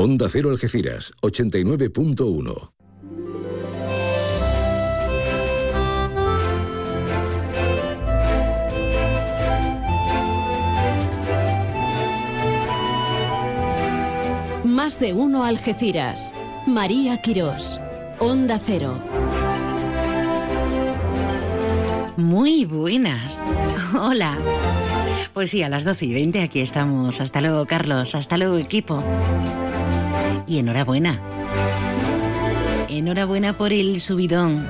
Onda Cero Algeciras, 89.1. Más de uno Algeciras. María Quirós. Onda Cero. Muy buenas. Hola. Pues sí, a las 12 y 20 aquí estamos. Hasta luego, Carlos. Hasta luego, equipo. Y enhorabuena. Enhorabuena por el subidón.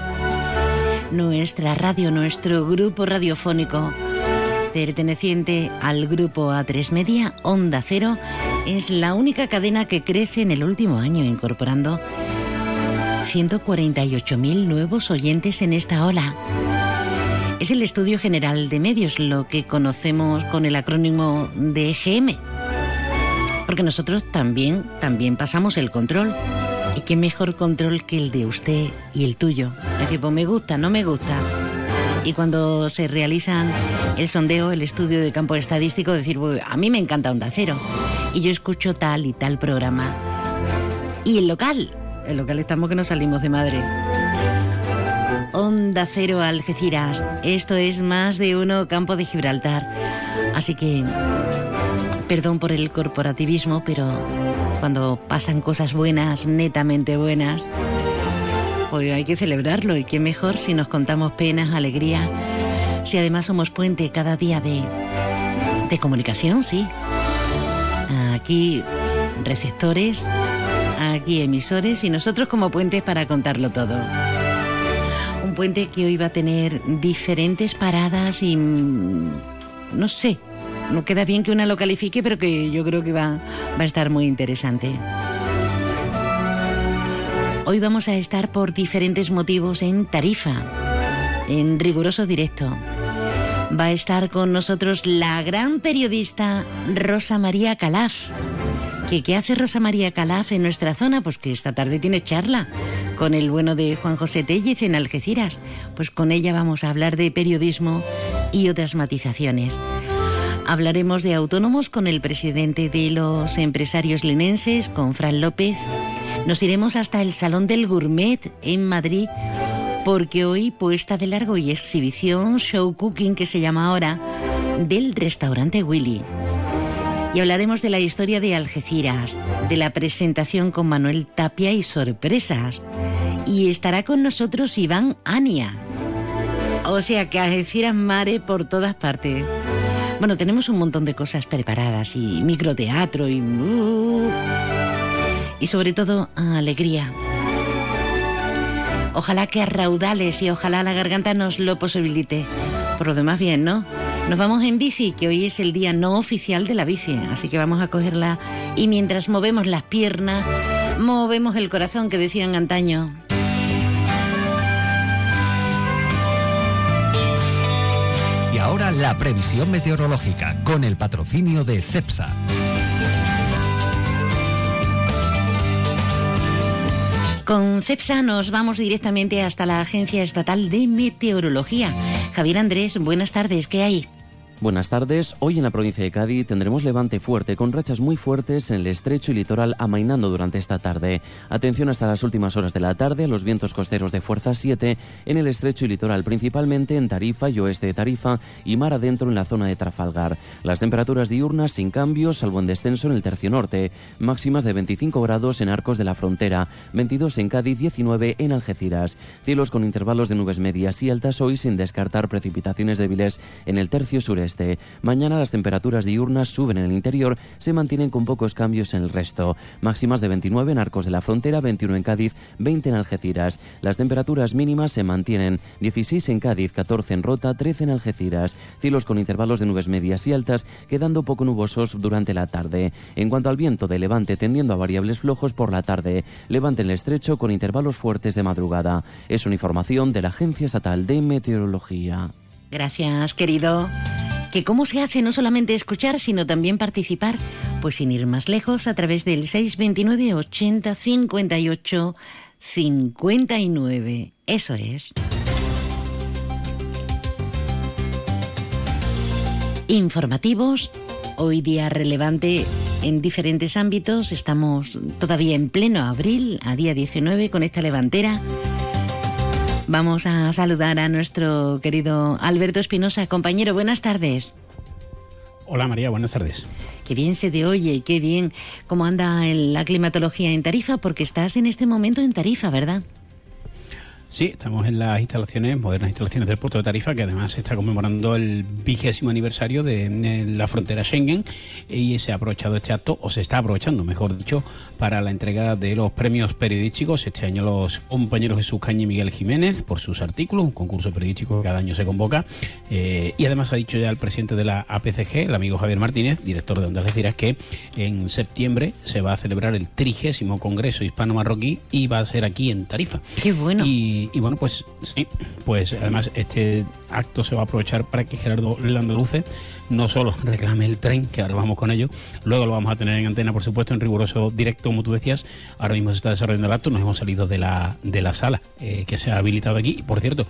Nuestra radio, nuestro grupo radiofónico, perteneciente al grupo A3 Media, Onda Cero, es la única cadena que crece en el último año, incorporando 148.000 nuevos oyentes en esta ola. Es el Estudio General de Medios, lo que conocemos con el acrónimo de EGM. Porque nosotros también, también pasamos el control. ¿Y qué mejor control que el de usted y el tuyo? Es decir, pues me gusta, no me gusta. Y cuando se realizan el sondeo, el estudio de campo estadístico, decir, a mí me encanta Onda Cero. Y yo escucho tal y tal programa. Y el local, el local estamos que no salimos de madre. Onda Cero Algeciras. Esto es más de uno Campo de Gibraltar. Así que, perdón por el corporativismo, pero cuando pasan cosas buenas, netamente buenas, hoy hay que celebrarlo y qué mejor si nos contamos penas, alegrías, si además somos puente cada día de, de comunicación, sí. Aquí receptores, aquí emisores y nosotros como puentes para contarlo todo un puente que hoy va a tener diferentes paradas y mm, no sé, no queda bien que una lo califique, pero que yo creo que va, va a estar muy interesante. Hoy vamos a estar por diferentes motivos en Tarifa, en riguroso directo. Va a estar con nosotros la gran periodista Rosa María Calaf. ¿Qué, ¿Qué hace Rosa María Calaf en nuestra zona? Pues que esta tarde tiene charla con el bueno de Juan José Tellez en Algeciras. Pues con ella vamos a hablar de periodismo y otras matizaciones. Hablaremos de autónomos con el presidente de los empresarios linenses, con Fran López. Nos iremos hasta el Salón del Gourmet en Madrid, porque hoy puesta de largo y exhibición, show cooking que se llama ahora, del restaurante Willy. Y hablaremos de la historia de Algeciras, de la presentación con Manuel Tapia y sorpresas. Y estará con nosotros Iván Ania. O sea que Algeciras mare por todas partes. Bueno, tenemos un montón de cosas preparadas y microteatro y... uh, y sobre todo alegría. Ojalá que a raudales y ojalá la garganta nos lo posibilite. Por lo demás bien, ¿no? Nos vamos en bici, que hoy es el día no oficial de la bici, así que vamos a cogerla y mientras movemos las piernas, movemos el corazón que decían antaño. Ahora la previsión meteorológica con el patrocinio de CEPSA. Con CEPSA nos vamos directamente hasta la Agencia Estatal de Meteorología. Javier Andrés, buenas tardes, ¿qué hay? Buenas tardes. Hoy en la provincia de Cádiz tendremos levante fuerte con rachas muy fuertes en el estrecho y litoral amainando durante esta tarde. Atención hasta las últimas horas de la tarde los vientos costeros de fuerza 7 en el estrecho y litoral, principalmente en Tarifa y oeste de Tarifa y mar adentro en la zona de Trafalgar. Las temperaturas diurnas sin cambios, salvo en descenso en el tercio norte. Máximas de 25 grados en Arcos de la Frontera, 22 en Cádiz, 19 en Algeciras. Cielos con intervalos de nubes medias y altas hoy sin descartar precipitaciones débiles en el tercio sureste. Mañana las temperaturas diurnas suben en el interior, se mantienen con pocos cambios en el resto. Máximas de 29 en Arcos de la Frontera, 21 en Cádiz, 20 en Algeciras. Las temperaturas mínimas se mantienen 16 en Cádiz, 14 en Rota, 13 en Algeciras. Cielos con intervalos de nubes medias y altas, quedando poco nubosos durante la tarde. En cuanto al viento de levante tendiendo a variables flojos por la tarde, levante en el estrecho con intervalos fuertes de madrugada. Es una información de la Agencia Estatal de Meteorología. Gracias, querido. Que cómo se hace no solamente escuchar, sino también participar, pues sin ir más lejos, a través del 629 80 58 59. Eso es. Informativos, hoy día relevante en diferentes ámbitos. Estamos todavía en pleno abril, a día 19, con esta levantera. Vamos a saludar a nuestro querido Alberto Espinosa. Compañero, buenas tardes. Hola María, buenas tardes. Qué bien se te oye y qué bien cómo anda la climatología en Tarifa, porque estás en este momento en Tarifa, ¿verdad? Sí, estamos en las instalaciones, modernas instalaciones del puerto de Tarifa, que además se está conmemorando el vigésimo aniversario de, la frontera Schengen y se ha aprovechado este acto, o se está aprovechando, mejor dicho, para la entrega de los premios periodísticos. Este año los compañeros Jesús Caña y Miguel Jiménez por sus artículos, un concurso periodístico que cada año se convoca. Eh, y además ha dicho ya el presidente de la APCG, el amigo Javier Martínez, director de Ondas Deciras, que en septiembre se va a celebrar el trigésimo Congreso Hispano-Marroquí y va a ser aquí en Tarifa. Qué bueno. Y y, bueno, pues sí, pues además este acto se va a aprovechar para que Gerardo Landaluce no solo reclame el tren, que ahora vamos con ello, luego lo vamos a tener en antena, por supuesto, en riguroso directo, como tú decías, ahora mismo se está desarrollando el acto, nos hemos salido de la, de la sala eh, que se ha habilitado aquí, y por cierto,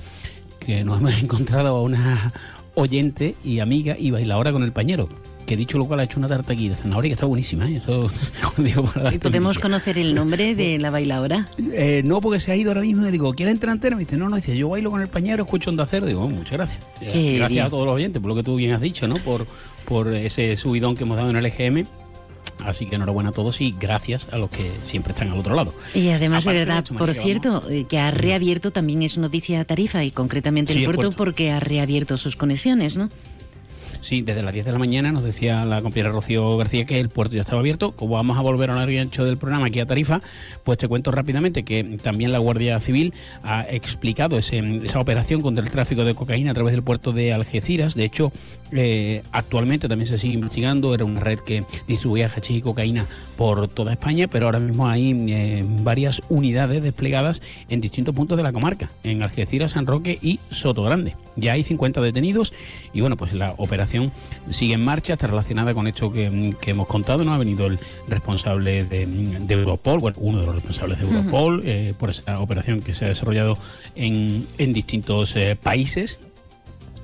que nos hemos encontrado a una oyente y amiga y bailadora con el pañero, que dicho lo cual ha hecho una tarta aquí de zanahoria que está buenísima. ¿eh? Eso, ¿Y podemos conocer el nombre de la bailadora? Eh, no, porque se ha ido ahora mismo y digo, ¿quiere entrar entera? Me dice, no, no, dice, yo bailo con el pañero, escucho onda hacer. Digo, oh, muchas gracias. gracias a todos los oyentes por lo que tú bien has dicho, ¿no? Por, por ese subidón que hemos dado en el EGM. Así que enhorabuena a todos y gracias a los que siempre están al otro lado. Y además, de verdad, por cierto, eh, que ha reabierto también es noticia Tarifa y concretamente el puerto, porque ha reabierto sus conexiones, ¿no? Sí, desde las 10 de la mañana nos decía la compañera Rocío García que el puerto ya estaba abierto. Como vamos a volver a un ancho del programa aquí a Tarifa, pues te cuento rápidamente que también la Guardia Civil ha explicado esa operación contra el tráfico de cocaína a través del puerto de Algeciras. De hecho, eh, actualmente también se sigue investigando. Era una red que distribuía hachís y cocaína por toda España, pero ahora mismo hay eh, varias unidades desplegadas en distintos puntos de la comarca, en Algeciras, San Roque y Soto Grande. Ya hay 50 detenidos y bueno, pues la operación sigue en marcha, está relacionada con esto que, hemos contado, ¿no? Ha venido el responsable de, Europol, bueno, uno de los responsables de Europol, eh, por esa operación que se ha desarrollado en, en distintos países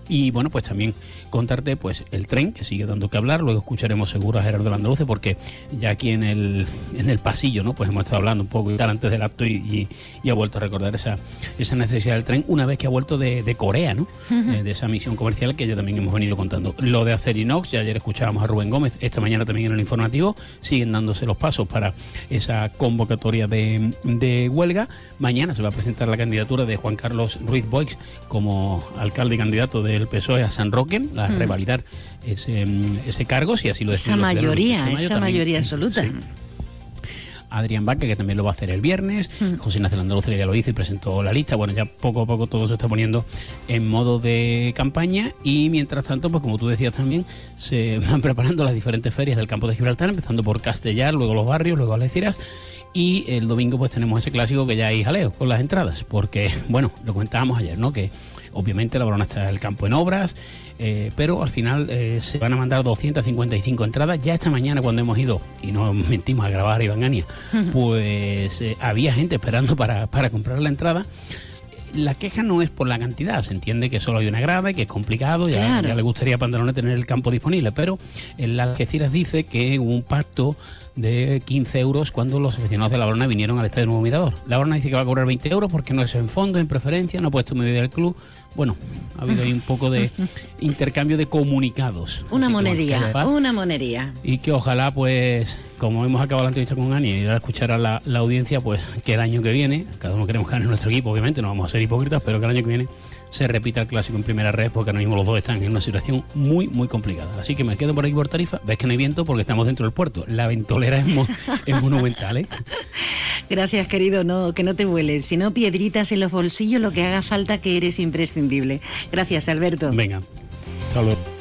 y bueno, pues también contarte pues el tren que sigue dando que hablar, luego escucharemos seguro a Gerardo Landaluce porque ya aquí en el, en el pasillo, ¿no? Pues hemos estado hablando un poco y tal antes del acto y, y, ha vuelto a recordar esa, esa necesidad del tren una vez que ha vuelto de, de Corea, ¿no? Eh, de esa misión comercial que ya también hemos venido contando. Lo de Acerinox, ya ayer escuchábamos a Rubén Gómez, esta mañana también en el informativo, siguen dándose los pasos para esa convocatoria de, de huelga. Mañana se va a presentar la candidatura de Juan Carlos Ruiz Boix como alcalde y candidato de el PSOE a San Roque, a mm. revalidar ese, ese, cargo, si así lo Esa mayoría, esa mayoría absoluta. Adrián Vaca, que también lo va a hacer el viernes. Mm. José Ignacio Landaluce ya lo hizo y presentó la lista. Bueno, ya poco a poco todo se está poniendo en modo de campaña. Y mientras tanto, pues como tú decías también, se van preparando las diferentes ferias del campo de Gibraltar, empezando por Castellar, luego los barrios, luego Algeciras. Y el domingo pues tenemos ese clásico que ya hay jaleo con las entradas, porque, bueno, lo comentábamos ayer, ¿no? Que Obviamente la Barona está en el campo en obras, eh, pero al final eh, se van a mandar 255 entradas. Ya esta mañana cuando hemos ido, y no mentimos a grabar a Iván Ania, pues eh, había gente esperando para, para comprar la entrada la queja no es por la cantidad, se entiende que solo hay una grada y que es complicado, ya, ya le gustaría a Pantalone tener el campo disponible, pero en la Algeciras dice que hubo un pacto de 15 euros cuando los aficionados de la Barona vinieron al Estadio Nuevo Mirador. La Barona dice que va a cobrar 20 euros porque no es en fondo, en preferencia, no ha puesto medida del club. Bueno, ha habido ahí un poco de intercambio de comunicados. Una monería, una monería. Y que ojalá, pues, como hemos acabado la entrevista con Ani y a escuchar a la, audiencia, pues que el año que viene, cada uno queremos ganar nuestro equipo, obviamente, no vamos a ser hipócritas, pero que el año que viene se repita el clásico en primera red porque ahora mismo los dos están en una situación muy, muy complicada. Así que me quedo por aquí por Tarifa. Ves que no hay viento porque estamos dentro del puerto. La ventolera es, monumental, ¿eh? Gracias, querido. No, que no te vuelen. Si no, piedritas en los bolsillos, lo que haga falta que eres imprescindible. Gracias, Alberto. Venga. Hasta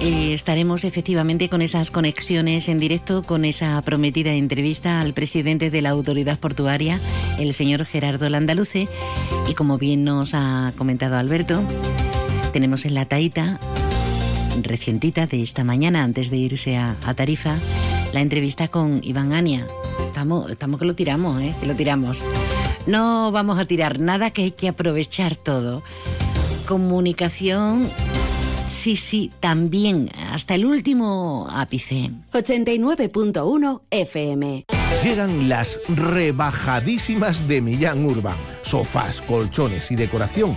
eh, estaremos efectivamente con esas conexiones en directo, con esa prometida entrevista al presidente de la autoridad portuaria, el señor Gerardo Landaluce. Y como bien nos ha comentado Alberto, tenemos en la taita recientita de esta mañana, antes de irse a, Tarifa, la entrevista con Iván Ania. Estamos, estamos que lo tiramos, ¿eh? que lo tiramos. No vamos a tirar nada, que hay que aprovechar todo. Comunicación Sí, sí, también, hasta el último ápice. 89.1 FM. Llegan las rebajadísimas de Millán Urban. Sofás, colchones y decoración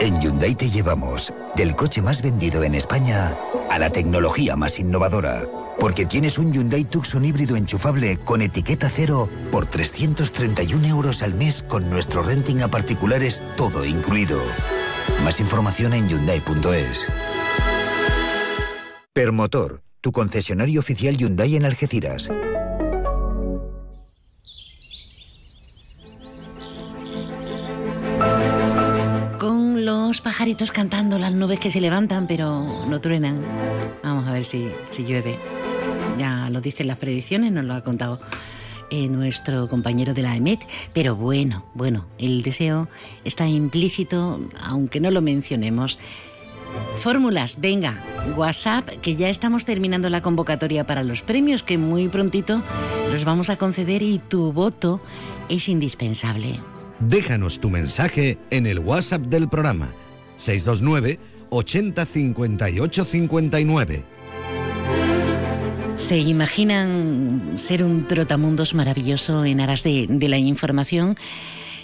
En Hyundai te llevamos del coche más vendido en España a la tecnología más innovadora. Porque tienes un Hyundai Tucson híbrido enchufable con etiqueta cero por 331 euros al mes con nuestro renting a particulares todo incluido. Más información en Hyundai.es. Permotor, tu concesionario oficial Hyundai en Algeciras. Pajaritos cantando, las nubes que se levantan pero no truenan. Vamos a ver si, si llueve. Ya lo dicen las predicciones, nos lo ha contado eh, nuestro compañero de la EMET. Pero bueno, bueno, el deseo está implícito, aunque no lo mencionemos. Fórmulas, venga, WhatsApp, que ya estamos terminando la convocatoria para los premios que muy prontito los vamos a conceder y tu voto es indispensable. Déjanos tu mensaje en el WhatsApp del programa 629 80 58 59. ¿Se imaginan ser un trotamundos maravilloso en aras de, la información?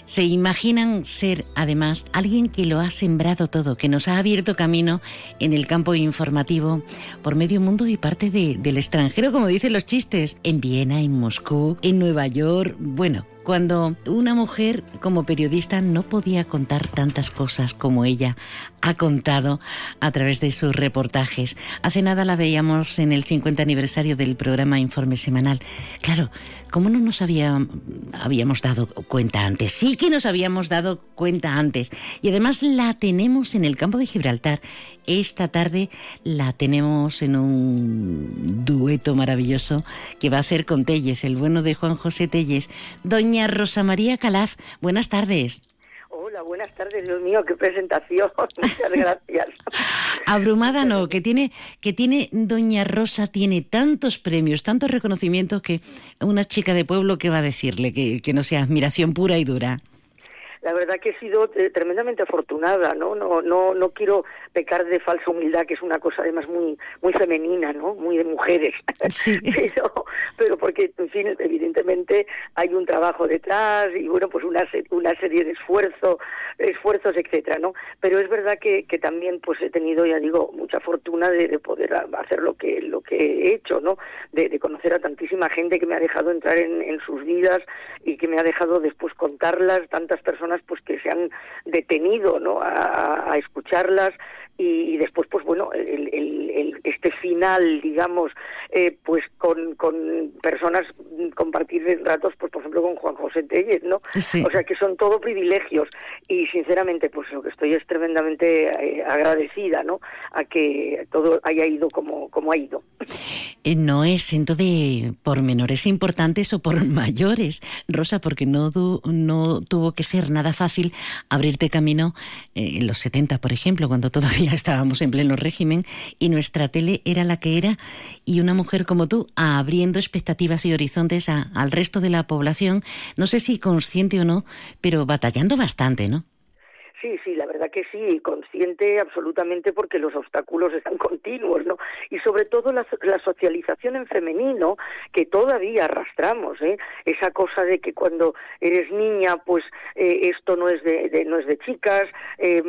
¿Se imaginan ser, además, alguien que lo ha sembrado todo, que nos ha abierto camino en el campo informativo por medio mundo y parte de- del extranjero, como dicen los chistes, en Viena, en Moscú, en Nueva York? Bueno, cuando una mujer como periodista no podía contar tantas cosas como ella ha contado a través de sus reportajes. Hace nada la veíamos en el 50 aniversario del programa Informe Semanal. Claro, ¿cómo no nos había- habíamos dado cuenta antes? Sí que nos habíamos dado cuenta antes. Y además la tenemos en el campo de Gibraltar. Esta tarde la tenemos en un dueto maravilloso que va a hacer con Tellez, el bueno de Juan José Tellez. Doña Rosa María Calaf, buenas tardes. Hola, buenas tardes, Dios mío, qué presentación. Muchas gracias. Abrumada no, que tiene, que tiene Doña Rosa, tiene tantos premios, tantos reconocimientos que una chica de pueblo que va a decirle que, que no sea admiración pura y dura. La verdad que he sido eh, tremendamente afortunada, ¿no? No, no, no quiero pecar de falsa humildad, que es una cosa además muy, muy femenina, ¿no? Muy de mujeres. pero, pero porque, en fin, evidentemente hay un trabajo detrás y bueno, pues una, una serie de esfuerzo, esfuerzos, etcétera, ¿no? Pero es verdad que, que también pues he tenido, ya digo, mucha fortuna de, de poder hacer lo que, lo que he hecho, ¿no? De, de conocer a tantísima gente que me ha dejado entrar en, en sus vidas y que me ha dejado después contarlas, tantas personas pues que se han detenido, ¿no? A escucharlas y, y después pues bueno el, el- el- este final digamos eh, pues con, con personas mm, compartir ratos pues por ejemplo con Juan José Tellez no Sí. o sea que son todo privilegios. Y sinceramente pues lo que estoy es tremendamente eh, agradecida no a que todo haya ido como como ha ido. Eh, No es entonces por menores importantes o por mayores, Rosa, porque no, no tuvo que ser nada fácil abrirte camino eh, en los 70, por ejemplo, cuando todavía estábamos en pleno régimen y nuestra tele era la que era y una mujer como tú abriendo expectativas y horizontes a- al resto de la población, no sé si consciente o no, pero batallando bastante, ¿no? Sí, sí, verdad que sí, consciente absolutamente porque los obstáculos están continuos, ¿no? Y sobre todo la, so- la socialización en femenino que todavía arrastramos, ¿eh? Esa cosa de que cuando eres niña, pues eh, esto no es de, de- no es de chicas, eh,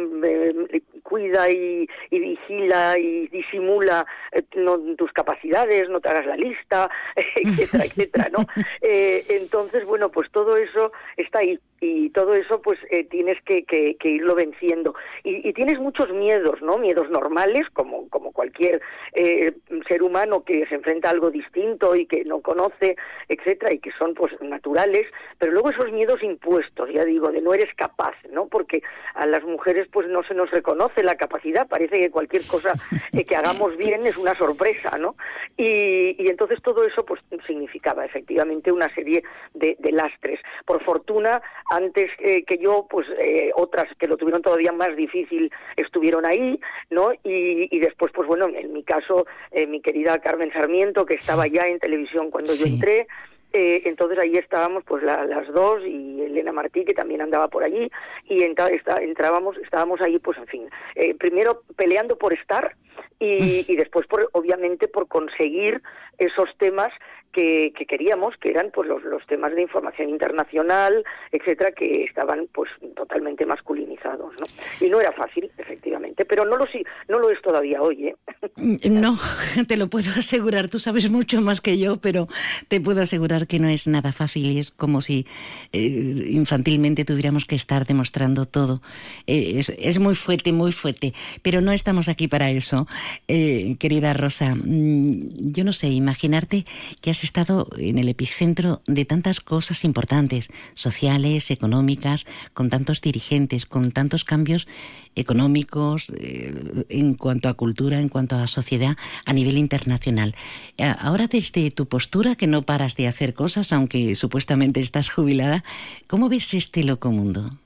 cuida y, y vigila y disimula eh, no, tus capacidades, no te hagas la lista, etcétera, etcétera, ¿no? Eh, entonces, bueno, pues todo eso está ahí y todo eso pues eh, tienes que, que, irlo venciendo. Y, tienes muchos miedos no miedos normales como como cualquier eh, ser humano que se enfrenta a algo distinto y que no conoce etcétera y que son pues naturales pero luego esos miedos impuestos ya digo de no eres capaz no porque a las mujeres pues no se nos reconoce la capacidad parece que cualquier cosa que hagamos bien es una sorpresa no y, y, entonces todo eso pues significaba efectivamente una serie de lastres. Por fortuna antes eh, que yo, pues eh, otras que lo tuvieron todavía más difícil estuvieron ahí, ¿no? Y, después, pues bueno, en mi caso, eh, mi querida Carmen Sarmiento, que estaba ya en televisión cuando yo entré, entonces ahí estábamos pues las dos y Elena Martí que también andaba por allí y entrábamos estábamos ahí pues en fin primero peleando por estar y, y después por obviamente por conseguir esos temas que, queríamos, que eran pues los, los temas de información internacional, etcétera, que estaban pues totalmente masculinizados, ¿no? Y no era fácil, efectivamente, pero no lo no lo es todavía hoy, ¿eh? Mm, no, te lo puedo asegurar. Tú sabes mucho más que yo, pero te puedo asegurar que no es nada fácil y es como si eh, infantilmente tuviéramos que estar demostrando todo. Eh, es, es, muy fuerte, muy fuerte, pero no estamos aquí para eso, querida Rosa. Mm, yo no sé, imaginarte que has estado en el epicentro de tantas cosas importantes, sociales, económicas, con tantos dirigentes, con tantos cambios económicos eh, en cuanto a cultura, en cuanto a sociedad a nivel internacional. Eh, ahora desde tu postura, que no paras de hacer cosas, aunque supuestamente estás jubilada, ¿cómo ves este loco mundo?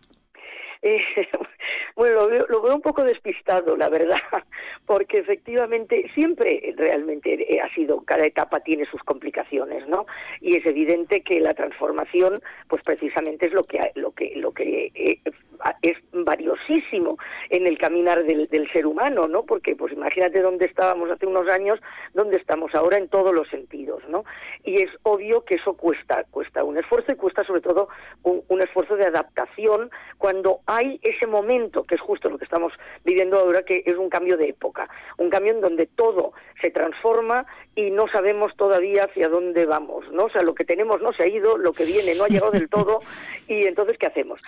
Eh, bueno, lo veo, un poco despistado, la verdad, porque efectivamente siempre realmente ha sido, cada etapa tiene sus complicaciones, ¿no? Y es evidente que la transformación, pues precisamente es lo que, lo que, lo que eh, es valiosísimo en el caminar del, ser humano, ¿no? Porque, pues imagínate dónde estábamos hace unos años, dónde estamos ahora en todos los sentidos, ¿no? Y es obvio que eso cuesta, cuesta un esfuerzo y cuesta sobre todo un esfuerzo de adaptación cuando hay ese momento que es justo lo que estamos viviendo ahora, que es un cambio de época, un cambio en donde todo se transforma y no sabemos todavía hacia dónde vamos, ¿no? O sea, lo que tenemos no se ha ido, lo que viene no ha llegado del todo, y entonces, ¿qué hacemos?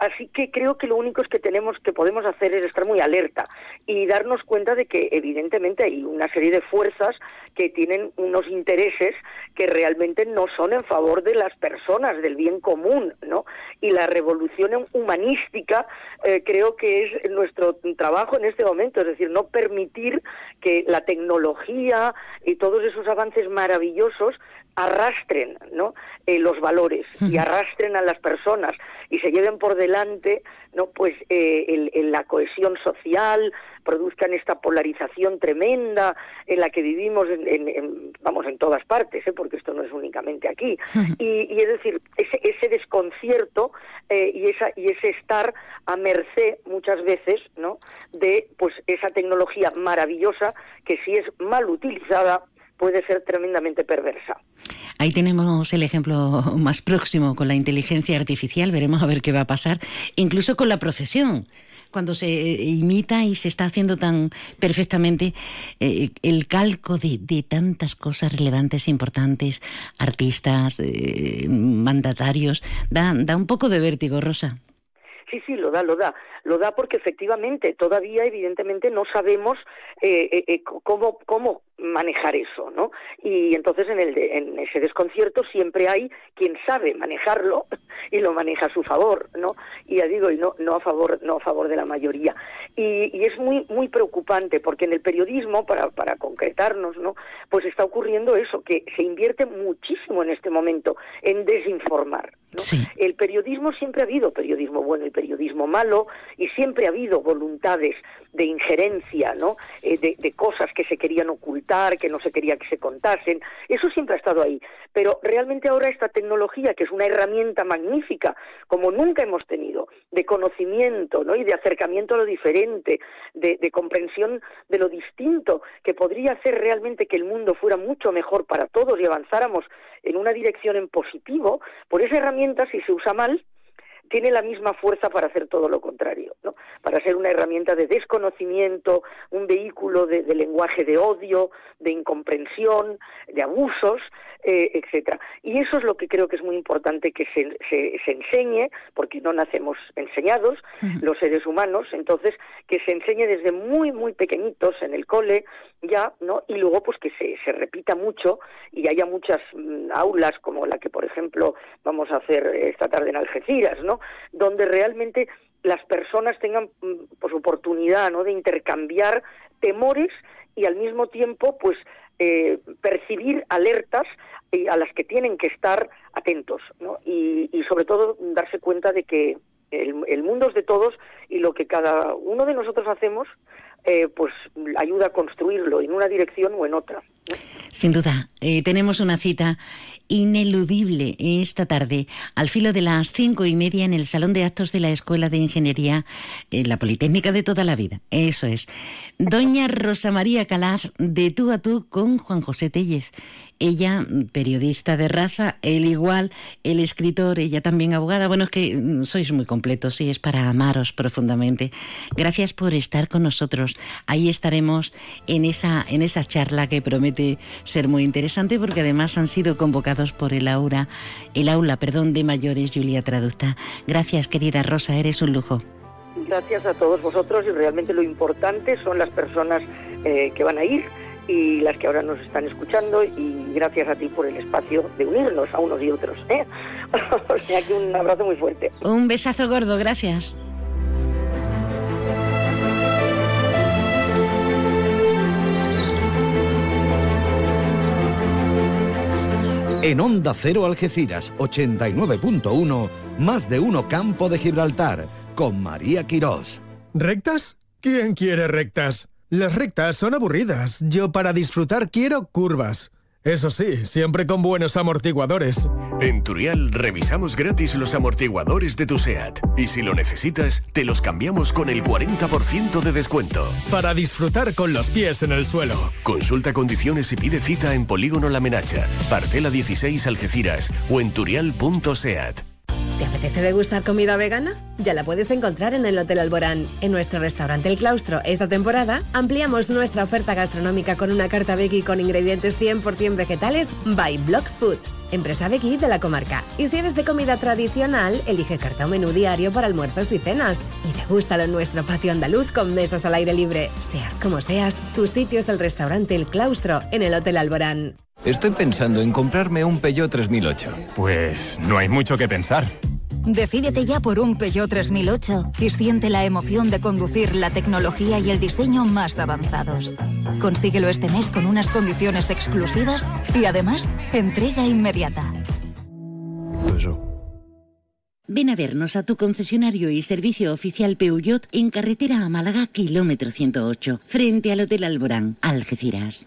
Así que creo que lo único es que tenemos, que podemos hacer es estar muy alerta y darnos cuenta de que evidentemente hay una serie de fuerzas que tienen unos intereses que realmente no son en favor de las personas, del bien común, ¿no? Y la revolución humanística eh, creo que es nuestro trabajo en este momento, es decir, no permitir que la tecnología y todos esos avances maravillosos arrastren ¿no? Eh, los valores y arrastren a las personas y se lleven por delante no pues eh, la cohesión social produzcan esta polarización tremenda en la que vivimos en, vamos en todas partes ¿eh? porque esto no es únicamente aquí. Y, es decir ese, ese desconcierto eh, y esa y ese estar a merced muchas veces no de pues esa tecnología maravillosa que si es mal utilizada puede ser tremendamente perversa. Ahí tenemos el ejemplo más próximo con la inteligencia artificial, veremos a ver qué va a pasar, incluso con la profesión cuando se imita y se está haciendo tan perfectamente eh, el calco de, tantas cosas relevantes importantes, artistas, eh, mandatarios, da, da un poco de vértigo, Rosa. Sí, sí, da, lo da. Lo da porque efectivamente todavía, evidentemente, no sabemos eh, eh, eh cómo, cómo manejar eso, ¿no? Y entonces en, el en ese desconcierto siempre hay quien sabe manejarlo y lo maneja a su favor, ¿no? Y ya digo, y no, no a favor, no a favor de la mayoría. Y, y es muy, muy preocupante porque en el periodismo, para, para concretarnos, ¿no? Pues está ocurriendo eso, que se invierte muchísimo en este momento en desinformar. ¿no? El periodismo siempre ha habido periodismo bueno y periodismo malo, y siempre ha habido voluntades de injerencia, ¿no? Eh, de, cosas que se querían ocultar, que no se quería que se contasen. Eso siempre ha estado ahí. Pero realmente ahora esta tecnología, que es una herramienta magnífica, como nunca hemos tenido, de conocimiento, ¿no? Y de acercamiento a lo diferente, de, de comprensión de lo distinto, que podría hacer realmente que el mundo fuera mucho mejor para todos y avanzáramos en una dirección en positivo, por esa herramienta, si se usa mal, tiene la misma fuerza para hacer todo lo contrario, ¿no? Para ser una herramienta de desconocimiento, un vehículo de, de lenguaje de odio, de incomprensión, de abusos, eh, etcétera. Y eso es lo que creo que es muy importante que se, se, enseñe, porque no nacemos enseñados los seres humanos, entonces que se enseñe desde muy muy pequeñitos en el cole ya, ¿no? Y luego pues que se, se repita mucho y haya muchas mm, aulas como la que por ejemplo vamos a hacer esta tarde en Algeciras, ¿no? Donde realmente las personas tengan mm, pues oportunidad, ¿no? De intercambiar temores y al mismo tiempo pues eh, percibir alertas eh, a las que tienen que estar atentos ¿no? y, sobre todo darse cuenta de que el, mundo es de todos y lo que cada uno de nosotros hacemos eh, pues ayuda a construirlo en una dirección o en otra. Sin duda, tenemos una cita ineludible esta tarde, al filo de las cinco y media, en el Salón de Actos de la Escuela de Ingeniería, en la Politécnica de toda la vida. Eso es. Doña Rosa María Calaf, de tú a tú con Juan José Tellez. Ella, periodista de raza, él igual, el escritor, ella también abogada. Bueno, es que mm, sois muy completos y es para amaros profundamente. Gracias por estar con nosotros. Ahí estaremos en esa, en esa charla que promete ser muy interesante porque además han sido convocados por el aula, el aula, perdón, de mayores Julia Traducta. Gracias, querida Rosa, eres un lujo. Gracias a todos vosotros y realmente lo importante son las personas eh, que van a ir y las que ahora nos están escuchando y gracias a ti por el espacio de unirnos a unos y otros. ¿eh? o sea que un abrazo muy fuerte. Un besazo gordo, gracias. En Onda Cero Algeciras 89.1, más de uno Campo de Gibraltar, con María Quirós. ¿Rectas? ¿Quién quiere rectas? Las rectas son aburridas. Yo para disfrutar quiero curvas. Eso sí, siempre con buenos amortiguadores. En Turial revisamos gratis los amortiguadores de tu SEAT. Y si lo necesitas, te los cambiamos con el 40% de descuento. Para disfrutar con los pies en el suelo. Consulta condiciones y pide cita en Polígono La Menacha, Parcela 16 Algeciras o en turial.seat. ¿Te apetece degustar comida vegana? Ya la puedes encontrar en el Hotel Alborán. En nuestro restaurante El Claustro, esta temporada, ampliamos nuestra oferta gastronómica con una carta veggie con ingredientes 100% vegetales by Blocks Foods, empresa veggie de la comarca. Y si eres de comida tradicional, elige carta o menú diario para almuerzos y cenas. Y degústalo en nuestro patio andaluz con mesas al aire libre. Seas como seas, tu sitio es el restaurante El Claustro en el Hotel Alborán. Estoy pensando en comprarme un Peugeot 3008. Pues no hay mucho que pensar. Decídete ya por un Peugeot 3008 y siente la emoción de conducir la tecnología y el diseño más avanzados. Consíguelo este mes con unas condiciones exclusivas y además entrega inmediata. Ven a vernos a tu concesionario y servicio oficial Peugeot en carretera a Málaga, kilómetro 108, frente al Hotel Alborán, Algeciras.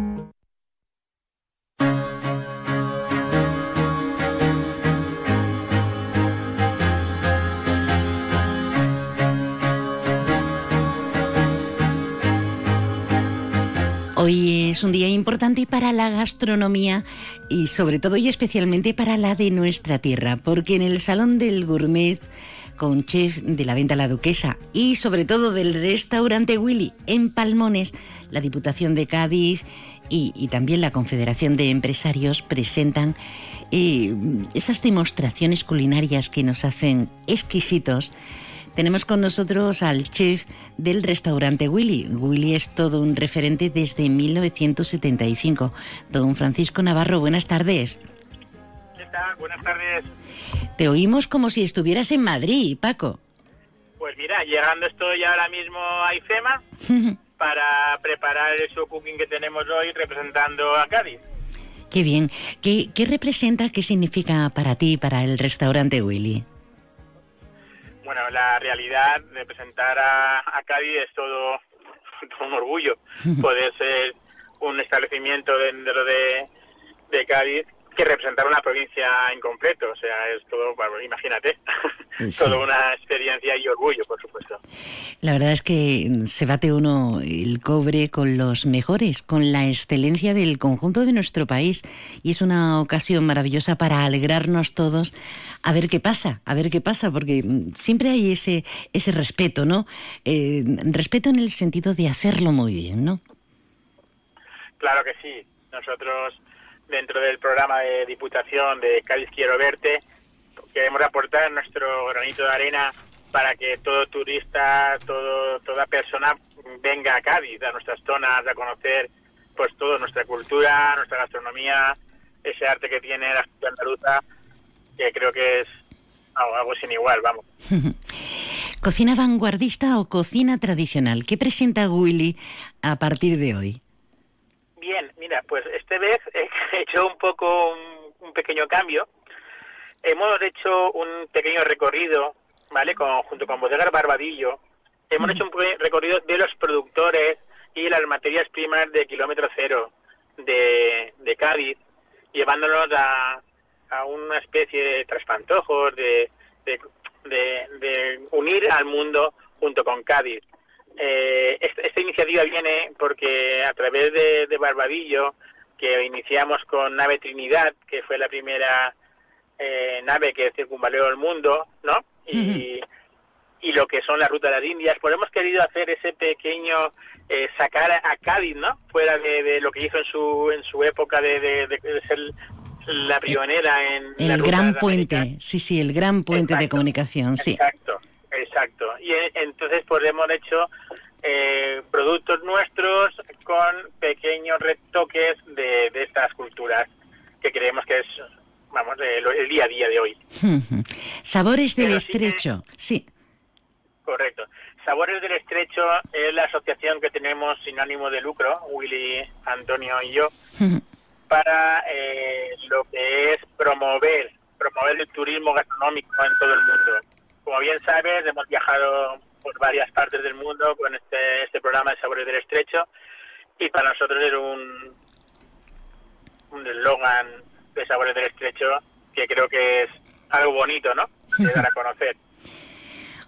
Hoy es un día importante para la gastronomía y sobre todo y especialmente para la de nuestra tierra, porque en el Salón del Gourmet con chef de la venta La Duquesa y sobre todo del restaurante Willy en Palmones, la Diputación de Cádiz y, también la Confederación de Empresarios presentan eh, esas demostraciones culinarias que nos hacen exquisitos tenemos con nosotros al chef del restaurante Willy. Willy es todo un referente desde 1975. Don Francisco Navarro, buenas tardes. ¿Qué tal? Buenas tardes. Te oímos como si estuvieras en Madrid, Paco. Pues mira, llegando estoy ahora mismo a IFEMA para preparar el show cooking que tenemos hoy representando a Cádiz. Qué bien. ¿Qué, ¿Qué representa, qué significa para ti, para el restaurante Willy? Bueno, la realidad de presentar a, Cádiz es todo un orgullo poder ser un establecimiento dentro de, de Cádiz que representar una provincia en completo. O sea, es todo, bueno, imagínate, toda una experiencia y orgullo, por supuesto. La verdad es que se bate uno el cobre con los mejores, con la excelencia del conjunto de nuestro país. Y es una ocasión maravillosa para alegrarnos todos a ver qué pasa, a ver qué pasa, porque siempre hay ese, ese respeto, ¿no? Eh, respeto en el sentido de hacerlo muy bien, ¿no? Claro que sí. Nosotros dentro del programa de Diputación de Cádiz Quiero Verte, queremos aportar nuestro granito de arena para que todo turista, todo, toda persona venga a Cádiz, a nuestras zonas, a conocer pues toda nuestra cultura, nuestra gastronomía, ese arte que tiene la ciudad andaluza, que creo que es algo, sin igual, vamos. ¿Cocina vanguardista o cocina tradicional? ¿Qué presenta Willy a partir de hoy? Bien, mira, pues este vez he hecho un poco un, pequeño cambio. Hemos hecho un pequeño recorrido, ¿vale? Con, junto con Bodegas Barbadillo. Hemos hecho un recorrido de los productores y las materias primas de kilómetro cero de, de Cádiz, llevándonos a, a una especie de traspantojos, de, de, de unir al mundo junto con Cádiz. Eh, esta, iniciativa viene porque a través de, Barbadillo, que iniciamos con Nave Trinidad, que fue la primera eh, nave que circunvaleó el mundo, ¿no? Y, y lo que son las rutas de las Indias, pues hemos querido hacer ese pequeño eh, sacar a Cádiz, ¿no? Fuera de, lo que hizo en su en su época de, de, ser la pionera en el gran puente, sí, sí, el gran puente de comunicación, sí. Exacto. Exacto. Y entonces pues hemos hecho eh, productos nuestros con pequeños retoques de, estas culturas que creemos que es, vamos, el, día a día de hoy. Sabores del Estrecho, sí. Correcto. Sabores del Estrecho es la asociación que tenemos sin ánimo de lucro, Willy, Antonio y yo, para eh, lo que es promover, promover el turismo gastronómico en todo el mundo como bien sabes, hemos viajado por varias partes del mundo con este, este programa de Sabores del Estrecho y para nosotros es un un eslogan de Sabores del Estrecho que creo que es algo bonito, ¿no? De dar a conocer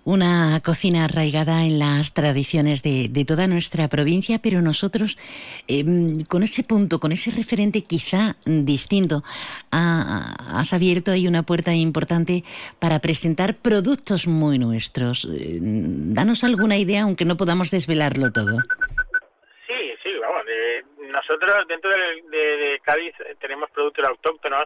una cocina arraigada en las tradiciones de, toda nuestra provincia, pero nosotros em, con ese punto, con ese referente quizá distinto, has abierto ahí una puerta importante para presentar productos muy nuestros. Eh, danos alguna idea, aunque no podamos desvelarlo todo. Sí, sí, vamos. nosotros dentro de, de Cádiz tenemos productos autóctonos,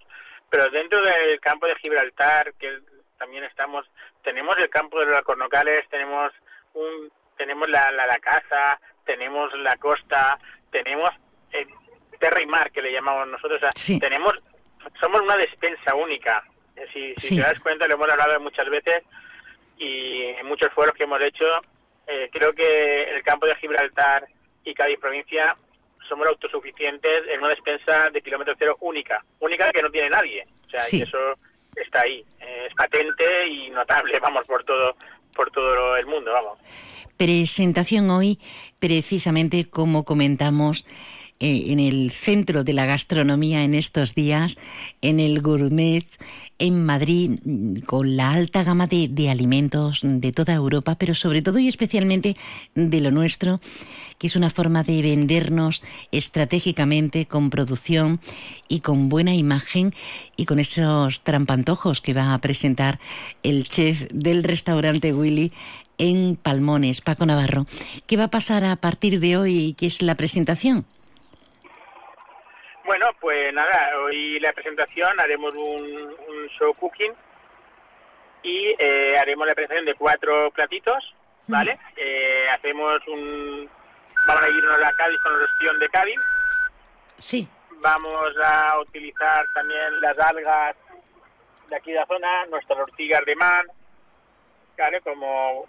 pero dentro del campo de Gibraltar, que también estamos tenemos el campo de los cornocales, tenemos un tenemos la, la, casa, tenemos la costa, tenemos el terra y mar que le llamamos nosotros, tenemos somos una despensa única. Si, si te das cuenta, lo hemos hablado muchas veces y en muchos foros que hemos hecho, eh, creo que el campo de Gibraltar y Cádiz provincia somos autosuficientes en una despensa de kilómetro cero única, única que no tiene nadie. O sea, y eso está ahí, es patente y notable, vamos, por todo, por todo el mundo, vamos. Presentación hoy, precisamente como comentamos, eh, en el centro de la gastronomía en estos días, en el Gourmet, en Madrid, mm, con la alta gama de, de, alimentos de toda Europa, pero sobre todo y especialmente de lo nuestro, que es una forma de vendernos estratégicamente, con producción y con buena imagen y con esos trampantojos que va a presentar el chef del restaurante Willy en Palmones, Paco Navarro. ¿Qué va a pasar a partir de hoy? ¿Qué es la presentación? Bueno, pues nada, hoy la presentación haremos un, show cooking y eh, haremos la presentación de cuatro platitos, ¿vale? Eh, hacemos un... Vamos a irnos a Cádiz con el ostión de Cádiz. Sí. Vamos a utilizar también las algas de aquí de la zona, nuestras ortigas de mar, ¿vale? Como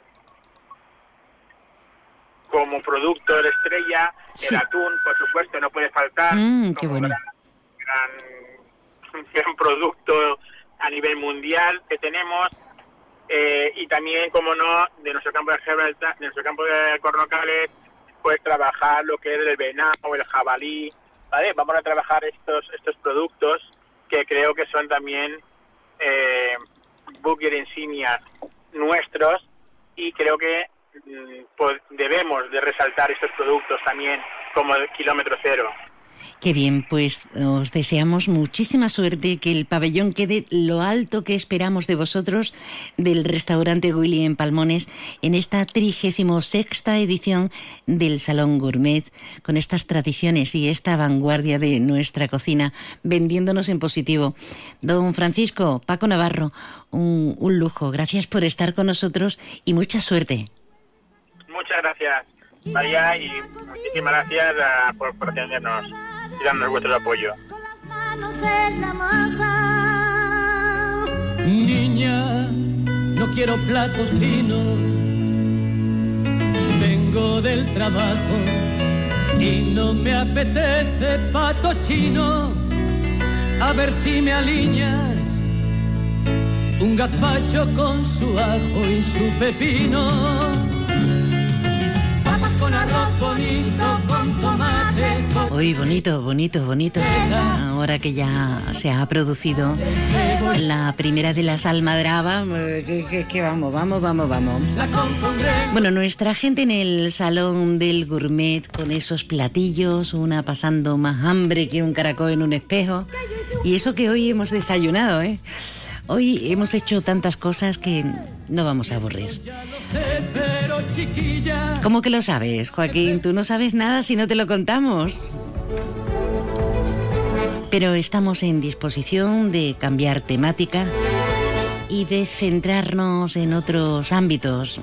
como producto de estrella, el atún, por supuesto, no puede faltar. Mm, qué bueno. Gran, gran, producto a nivel mundial que tenemos. Eh, y también, como no, de nuestro campo de de nuestro campo de Cornocales, pues trabajar lo que es el venado, el jabalí, ¿vale? Vamos a trabajar estos estos productos que creo que son también eh, buques insignia nuestros y creo que pues debemos de resaltar estos productos también como el kilómetro cero. Qué bien, pues os deseamos muchísima suerte, que el pabellón quede lo alto que esperamos de vosotros del restaurante Willy en Palmones en esta 36 sexta edición del Salón Gourmet, con estas tradiciones y esta vanguardia de nuestra cocina, vendiéndonos en positivo. Don Francisco, Paco Navarro, un lujo. Gracias por estar con nosotros y mucha suerte. Muchas gracias, María, y muchísimas gracias ah, por, por atendernos y darnos vuestro apoyo. Niña, no quiero platos finos. Vengo del trabajo y no me apetece pato chino. A ver si me alineas un gazpacho con su ajo y su pepino. Con arroz bonito, con tomate, con Hoy bonito, bonito, bonito. Ahora que ya se ha producido la primera de las almadrabas, eh, que, que- que vamos, vamos, vamos, vamos. Bueno, nuestra gente en el salón del gourmet con esos platillos, una pasando más hambre que un caracol en un espejo. Y eso que hoy hemos desayunado, ¿eh? Hoy hemos hecho tantas cosas que no vamos a aburrir. ¿Cómo que lo sabes, Joaquín? Tú no sabes nada si no te lo contamos. Pero estamos en disposición de cambiar temática y de centrarnos en otros ámbitos.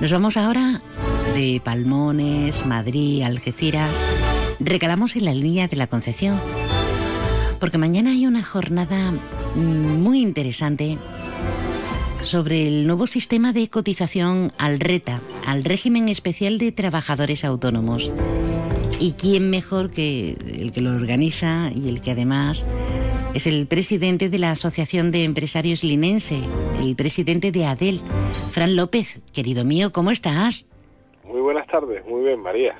Nos vamos ahora de Palmones, Madrid, Algeciras. Recalamos en la línea de la Concepción. Porque mañana hay una jornada mm, muy interesante sobre el nuevo sistema de cotización al RETA, al régimen especial de trabajadores autónomos. ¿Y quién mejor que el que lo organiza y el que además es el presidente de la Asociación de Empresarios Linense, el presidente de ADEL, Fran López? Querido mío, ¿cómo estás? Muy buenas tardes, muy bien, María.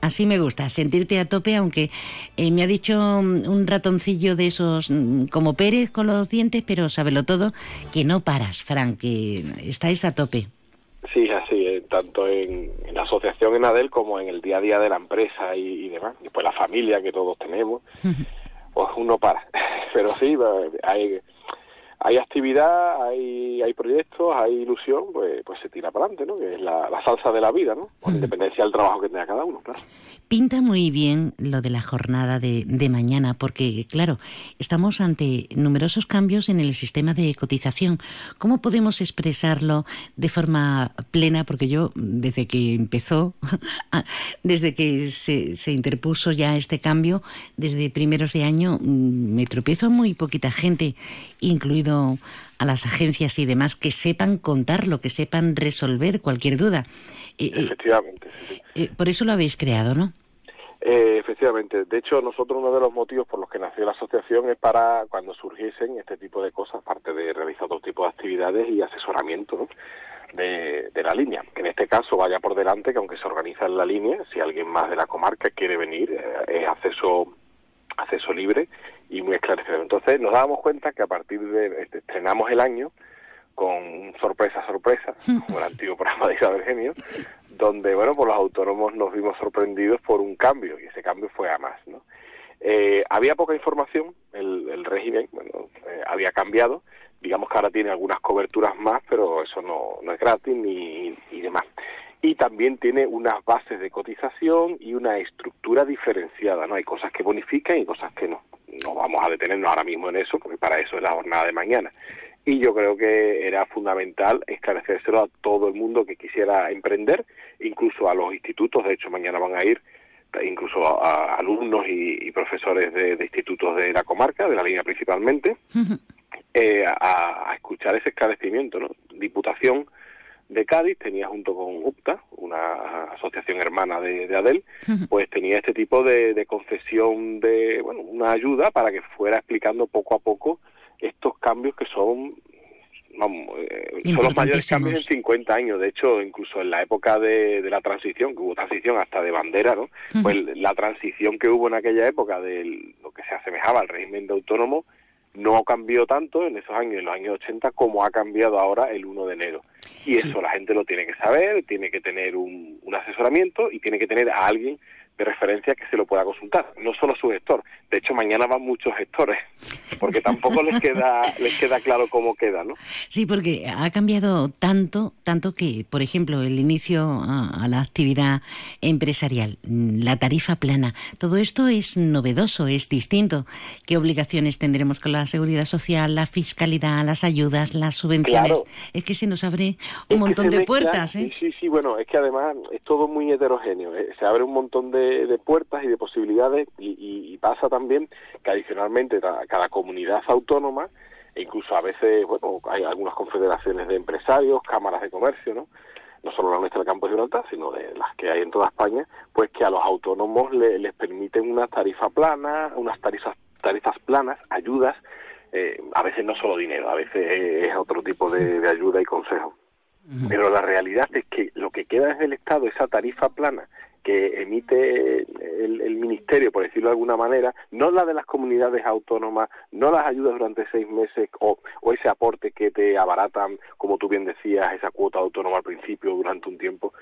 Así me gusta, sentirte a tope, aunque eh, me ha dicho mm, un ratoncillo de esos mm, como Pérez con los dientes, pero sábelo todo, que no paras, Fran, que estáis a tope. Sí, así, eh, tanto en, en la asociación en ADEL como en el día a día de la empresa y, y demás. Y pues la familia que todos tenemos, pues uno para. Pero sí, va- hay, hay actividad, hay, hay proyectos, hay ilusión, pues, pues se tira para adelante, ¿no? Que es la, la salsa de la vida, ¿no? Con independencia del trabajo que tenga cada uno, claro. Pinta muy bien lo de la jornada de, de mañana, porque, claro, estamos ante numerosos cambios en el sistema de cotización. ¿Cómo podemos expresarlo de forma plena? Porque yo, desde que empezó, desde que se, se interpuso ya este cambio, desde primeros de año, mm, me tropiezo a muy poquita gente, incluido a las agencias y demás, que sepan contarlo, que sepan resolver cualquier duda. Eh, eh, Efectivamente. eh, por eso lo habéis creado, ¿no? Eh, efectivamente. De hecho, nosotros uno de los motivos por los que nació la asociación es para cuando surgiesen este tipo de cosas, aparte de realizar otro tipo de actividades y asesoramiento ¿no? de, de la línea. Que en este caso vaya por delante que aunque se organiza en la línea, si alguien más de la comarca quiere venir, eh, es acceso acceso libre y muy esclarecedor. Entonces nos dábamos cuenta que a partir de este, estrenamos el año con sorpresa, sorpresa, como el antiguo programa de Isabel Genio, donde, bueno, pues los autónomos nos vimos sorprendidos por un cambio, y ese cambio fue a más, ¿no? Eh, había poca información, el, el régimen, bueno, eh, había cambiado, digamos que ahora tiene algunas coberturas más, pero eso no, no es gratis ni, y también tiene unas bases de cotización y una estructura diferenciada, ¿no? Hay cosas que bonifican y cosas que no. No vamos a detenernos ahora mismo en eso, porque para eso es la jornada de mañana y yo creo que era fundamental esclarecérselo a todo el mundo que quisiera emprender, incluso a los institutos, de hecho mañana van a ir incluso a, a alumnos y, y profesores de, de institutos de la comarca, de la línea principalmente, eh, a, a escuchar ese esclarecimiento. ¿no? Diputación de Cádiz tenía junto con UPTA, una asociación hermana de, de ADEL, pues tenía este tipo de, de concesión de, bueno, una ayuda para que fuera explicando poco a poco estos cambios que son vamos, eh, son los mayores cambios en 50 años. De hecho, incluso en la época de, la transición, que hubo transición hasta de bandera, ¿no? Pues la transición que hubo en aquella época de lo que se asemejaba al régimen de autónomo no cambió tanto en esos años, en los años 80, como ha cambiado ahora el 1 de enero. Y eso la gente lo tiene que saber, tiene que tener un, un asesoramiento y tiene que tener a alguien de referencia que se lo pueda consultar, no solo su gestor. De hecho, mañana van muchos gestores, porque tampoco les queda les queda claro cómo queda, ¿no? Sí, porque ha cambiado tanto, tanto que, por ejemplo, el inicio a, la actividad empresarial, la tarifa plana, todo esto es novedoso, es distinto. ¿Qué obligaciones tendremos con la seguridad social, la fiscalidad, las ayudas, las subvenciones? Es que se nos abre un montón de puertas, ¿eh? Sí, sí, sí, bueno, es que además es todo muy heterogéneo, ¿eh? se abre un montón de de, puertas y de posibilidades y, pasa también que adicionalmente cada comunidad autónoma e incluso a veces, bueno, hay algunas confederaciones de empresarios, cámaras de comercio, ¿no? no solo la nuestra del campo de Gibraltar, sino de las que hay en toda España, pues que a los autónomos les permiten una tarifa plana, unas tarifas, tarifas planas, ayudas, eh, a veces no solo dinero, a veces es otro tipo de, de ayuda y consejo. Pero la realidad es que lo que queda es el Estado, esa tarifa plana que emite el, Ministerio, por decirlo de alguna manera, no la de las comunidades autónomas, no las ayudas durante seis meses o, o ese aporte que te abaratan, como tú bien decías, esa cuota autónoma al principio durante un tiempo,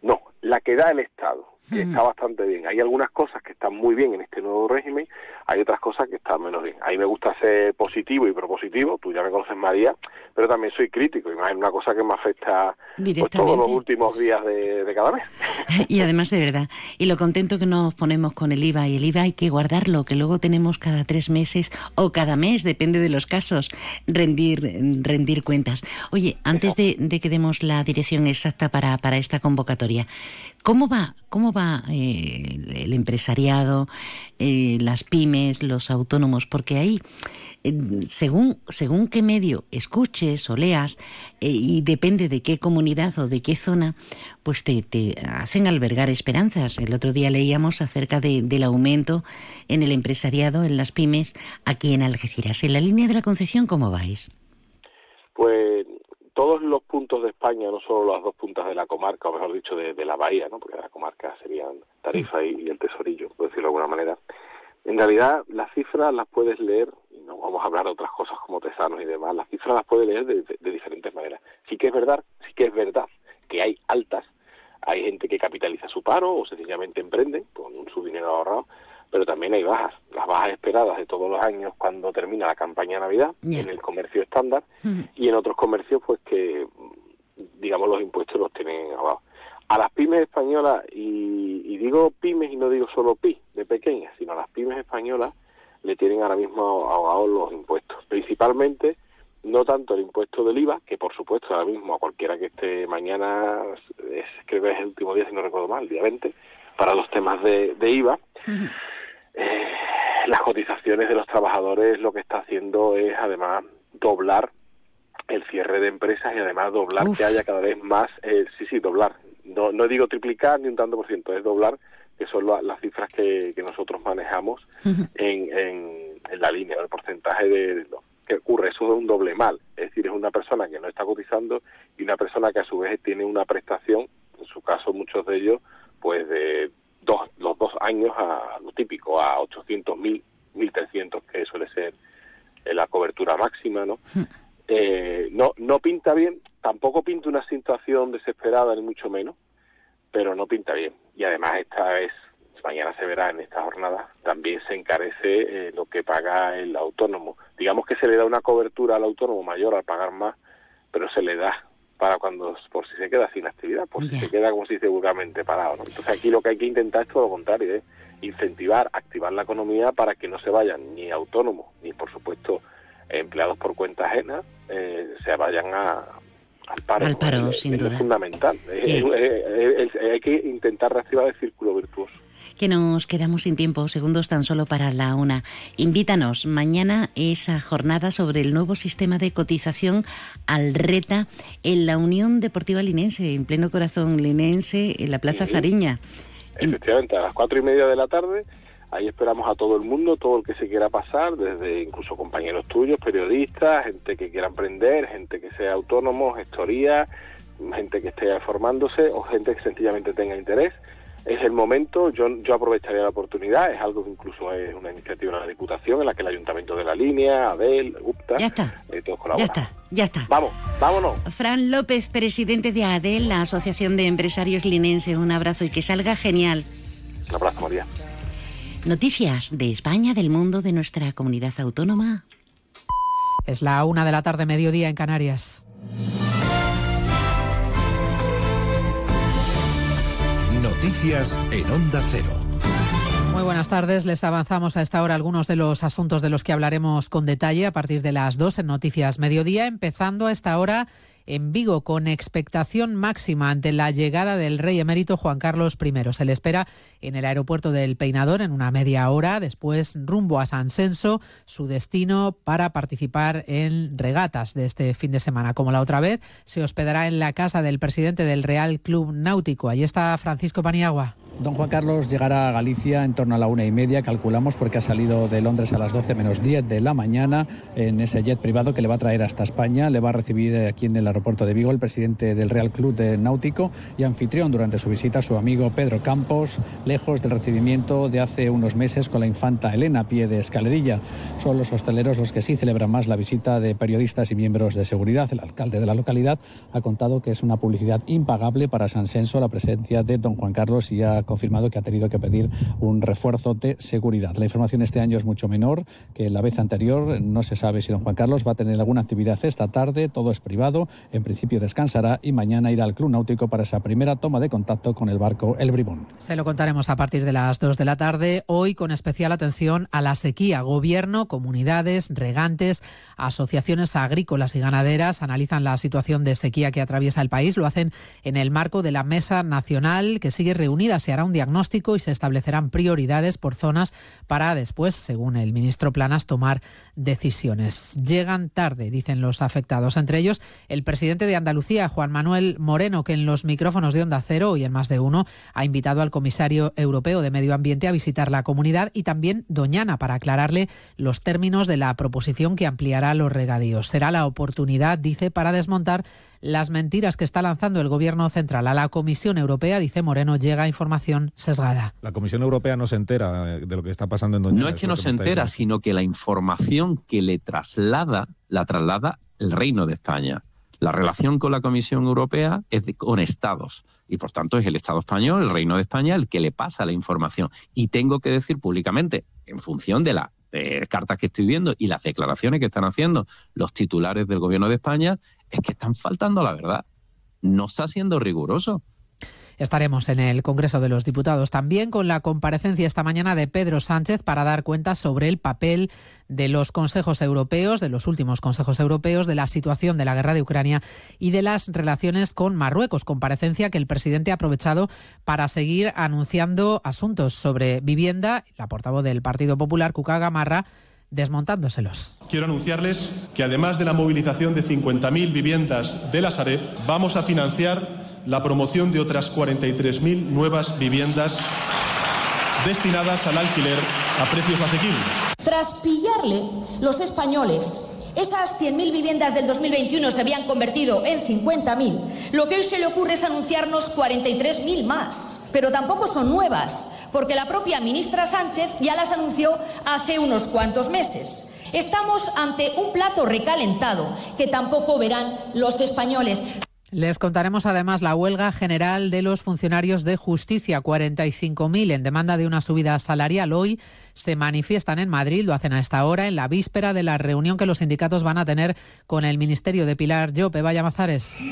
no, la que da el Estado, que está bastante bien. Hay algunas cosas que están muy bien en este nuevo régimen, hay otras cosas que están menos bien. A mí me gusta ser positivo y propositivo, tú ya me conoces María, pero también soy crítico y más es una cosa que me afecta pues, todos los últimos días de, cada mes. Y además de verdad, y lo contento que nos ponemos con el IVA, y el IVA hay que guardarlo, que luego tenemos cada tres meses o cada mes, depende de los casos, rendir, rendir cuentas. Oye, antes de, de que demos la dirección exacta para, para esta convocatoria, ¿Cómo va, cómo va eh, el empresariado, eh, las pymes, los autónomos? Porque ahí, según, según qué medio escuches o leas, eh, y depende de qué comunidad o de qué zona, pues te, hacen albergar esperanzas. El otro día leíamos acerca del aumento en el empresariado, en las pymes, aquí en Algeciras. En la línea de la Concepción, ¿cómo vais? Pues todos los puntos de España, no solo las dos puntas de la comarca, o mejor dicho, de, la bahía, ¿no? porque la comarca serían Tarifa y, el Tesorillo, por decirlo de alguna manera, en realidad las cifras las puedes leer, y no vamos a hablar de otras cosas como tesanos y demás, las cifras las puedes leer de, diferentes maneras. Sí que es verdad, sí que es verdad que hay altas, hay gente que capitaliza su paro o sencillamente emprende con su dinero ahorrado, pero también hay bajas, las bajas esperadas de todos los años cuando termina la campaña de Navidad en el comercio estándar y en otros comercios pues que digamos los impuestos los tienen abajo. A las pymes españolas, y, digo pymes y no digo solo pi de pequeñas, sino a las pymes españolas le tienen ahora mismo ahogados los impuestos, principalmente no tanto el impuesto del IVA, que por supuesto ahora mismo a cualquiera que esté mañana, es, creo que es el último día si no recuerdo mal, el día 20, para los temas de, de IVA, eh, las cotizaciones de los trabajadores lo que está haciendo es además doblar el cierre de empresas y además doblar que haya cada vez más, eh, sí, sí, doblar. No, no digo triplicar ni un tanto por ciento, es doblar, que son las cifras que, que nosotros manejamos en, en, la línea, el porcentaje de, lo que ocurre. Eso es un doble mal, es decir, es una persona que no está cotizando y una persona que a su vez tiene una prestación, en su caso muchos de ellos, pues de dos, los dos años a lo típico, a 800, 1000, 1300, que suele ser eh, la cobertura máxima, ¿no? Eh, no, no pinta bien, tampoco pinta una situación desesperada, ni mucho menos, pero no pinta bien. Y además esta es, mañana se verá en esta jornada, también se encarece eh, lo que paga el autónomo. Digamos que se le da una cobertura al autónomo mayor al pagar más, pero se le da para cuando, por si se queda sin actividad, por si se queda, como se dice vulgarmente, parado. Entonces aquí lo que hay que intentar es todo lo contrario, es incentivar, activar la economía para que no se vayan ni autónomos, ni por supuesto empleados por cuenta ajena, eh, se vayan a, al paro. Al paro, sin duda. Es fundamental. hay que intentar reactivar el círculo virtuoso que nos quedamos sin tiempo, segundos tan solo para la una. Invítanos mañana esa jornada sobre el nuevo sistema de cotización al RETA en la Unión Deportiva Linense, en pleno corazón linense, en la Plaza Fariña. Efectivamente, a las cuatro y media de la tarde Ahí esperamos a todo el mundo, todo el que se quiera pasar, desde incluso compañeros tuyos, periodistas, gente que quiera emprender, gente que sea autónomo, gestoría, gente que esté formándose o gente que sencillamente tenga interés. Es el momento, yo, yo aprovecharía la oportunidad, es algo que incluso es una iniciativa de la Diputación en la que el Ayuntamiento de la Línea, Adel, UPTA, ya está. Eh, todos colaboran. Ya está, ya está. Vamos, vámonos. Fran López, presidente de ADEL, la Asociación de Empresarios Linense, un abrazo y que salga genial. Un abrazo, María. Noticias de España, del mundo, de nuestra comunidad autónoma. Es la una de la tarde, mediodía en Canarias. Noticias en Onda Cero. Muy buenas tardes. Les avanzamos a esta hora algunos de los asuntos de los que hablaremos con detalle a partir de las dos en Noticias Mediodía, empezando a esta hora en Vigo con expectación máxima ante la llegada del rey emérito Juan Carlos I. Se le espera en el aeropuerto del Peinador en una media hora, después rumbo a San Senso, su destino para participar en regatas de este fin de semana. Como la otra vez, se hospedará en la casa del presidente del Real Club Náutico. Ahí está Francisco Paniagua. Don Juan Carlos llegará a Galicia en torno a la una y media, calculamos, porque ha salido de Londres a las 12 menos 10 de la mañana en ese jet privado que le va a traer hasta España. Le va a recibir aquí en el aeropuerto de Vigo el presidente del Real Club de Náutico y anfitrión durante su visita su amigo Pedro Campos, lejos del recibimiento de hace unos meses con la infanta Elena a pie de escalerilla. Son los hosteleros los que sí celebran más la visita de periodistas y miembros de seguridad. El alcalde de la localidad ha contado que es una publicidad impagable para San Senso la presencia de don Juan Carlos y ha confirmado que ha tenido que pedir un refuerzo de seguridad. La información este año es mucho menor que la vez anterior. No se sabe si don Juan Carlos va a tener alguna actividad esta tarde. Todo es privado. En principio descansará y mañana irá al Club Náutico para esa primera toma de contacto con el barco El Bribón. Se lo contaremos a partir de las 2 de la tarde. Hoy con especial atención a la sequía. Gobierno, comunidades, regantes, asociaciones agrícolas y ganaderas analizan la situación de sequía que atraviesa el país. Lo hacen en el marco de la Mesa Nacional que sigue reunida. Se hará un diagnóstico y se establecerán prioridades por zonas para después, según el ministro Planas, tomar decisiones. Llegan tarde, dicen los afectados, entre ellos el presidente de Andalucía, Juan Manuel Moreno, que en los micrófonos de Onda Cero y en más de uno ha invitado al comisario europeo de Medio Ambiente a visitar la comunidad y también Doñana para aclararle los términos de la proposición que ampliará los regadíos. Será la oportunidad, dice, para desmontar las mentiras que está lanzando el gobierno central a la Comisión Europea, dice Moreno, llega información sesgada. La Comisión Europea no se entera de lo que está pasando en Doñana. No es que no se entera, sino que la información que le traslada, la traslada el Reino de España. La relación con la Comisión Europea es de, con estados y por tanto es el Estado español, el Reino de España, el que le pasa la información. Y tengo que decir públicamente, en función de las eh, cartas que estoy viendo y las declaraciones que están haciendo los titulares del Gobierno de España, es que están faltando la verdad. No está siendo riguroso. Estaremos en el Congreso de los Diputados también con la comparecencia esta mañana de Pedro Sánchez para dar cuenta sobre el papel de los consejos europeos, de los últimos consejos europeos, de la situación de la guerra de Ucrania y de las relaciones con Marruecos. Comparecencia que el presidente ha aprovechado para seguir anunciando asuntos sobre vivienda. La portavoz del Partido Popular, Cuca Gamarra, desmontándoselos. Quiero anunciarles que además de la movilización de 50.000 viviendas de la Sareb, vamos a financiar la promoción de otras 43.000 nuevas viviendas destinadas al alquiler a precios asequibles. Tras pillarle, los españoles esas 100.000 viviendas del 2021 se habían convertido en 50.000. Lo que hoy se le ocurre es anunciarnos 43.000 más. Pero tampoco son nuevas, porque la propia ministra Sánchez ya las anunció hace unos cuantos meses. Estamos ante un plato recalentado que tampoco verán los españoles. Les contaremos además la huelga general de los funcionarios de justicia, 45.000 en demanda de una subida salarial. Hoy se manifiestan en Madrid, lo hacen a esta hora, en la víspera de la reunión que los sindicatos van a tener con el Ministerio de Pilar Llope. Vaya Mazares.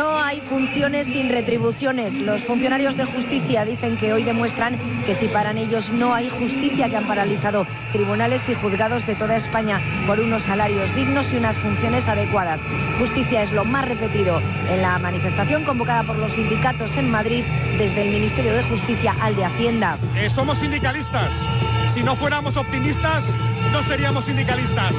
No hay funciones sin retribuciones. Los funcionarios de justicia dicen que hoy demuestran que si paran ellos no hay justicia, que han paralizado tribunales y juzgados de toda España por unos salarios dignos y unas funciones adecuadas. Justicia es lo más repetido en la manifestación convocada por los sindicatos en Madrid desde el Ministerio de Justicia al de Hacienda. Eh, somos sindicalistas. Si no fuéramos optimistas, no seríamos sindicalistas.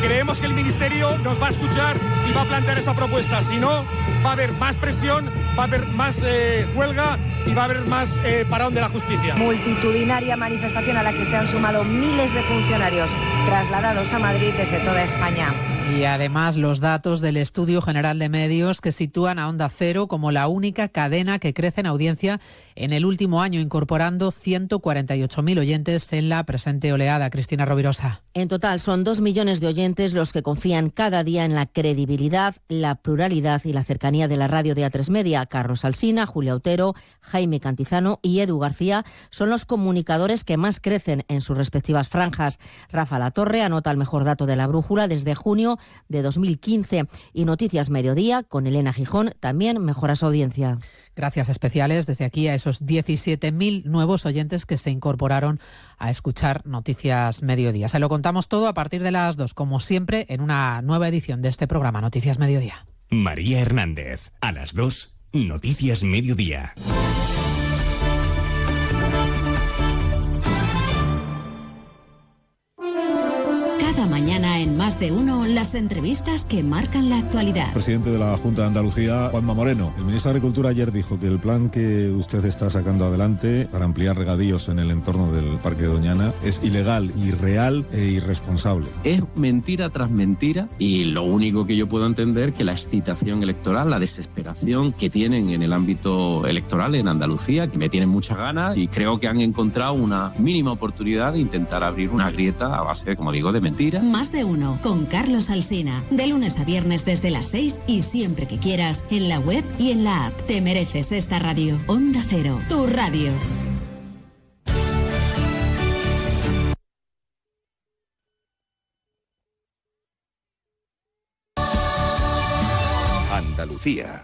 creemos que el Ministerio nos va a escuchar y va a plantear esa propuesta. Si no, va a más presión, va a haber más eh, huelga y va a haber más eh, parón de la justicia. Multitudinaria manifestación a la que se han sumado miles de funcionarios trasladados a Madrid desde toda España. Y además los datos del Estudio General de Medios que sitúan a Onda Cero como la única cadena que crece en audiencia en el último año, incorporando 148.000 oyentes en la presente oleada. Cristina Rovirosa. En total son dos millones de oyentes los que confían cada día en la credibilidad, la pluralidad y la cercanía de la radio de A3 Media. Carlos Alsina, Julia Otero, Jaime Cantizano y Edu García son los comunicadores que más crecen en sus respectivas franjas. Rafa Latorre anota el mejor dato de la brújula desde junio de 2015 y Noticias Mediodía con Elena Gijón también mejora su audiencia. Gracias especiales desde aquí a esos 17.000 nuevos oyentes que se incorporaron a escuchar Noticias Mediodía. Se lo contamos todo a partir de las 2, como siempre, en una nueva edición de este programa Noticias Mediodía. María Hernández, a las 2, Noticias Mediodía. Cada mañana Más de Uno, las entrevistas que marcan la actualidad. Presidente de la Junta de Andalucía, Juanma Moreno. El ministro de Agricultura ayer dijo que el plan que usted está sacando adelante para ampliar regadíos en el entorno del Parque de Doñana es ilegal, irreal e irresponsable. Es mentira tras mentira y lo único que yo puedo entender que la excitación electoral, la desesperación que tienen en el ámbito electoral en Andalucía, que me tienen muchas ganas y creo que han encontrado una mínima oportunidad de intentar abrir una grieta a base, como digo, de mentiras. Más de uno con Carlos Alsina. De lunes a viernes desde las 6 y siempre que quieras en la web y en la app. Te mereces esta radio. Onda Cero, tu radio. Andalucía.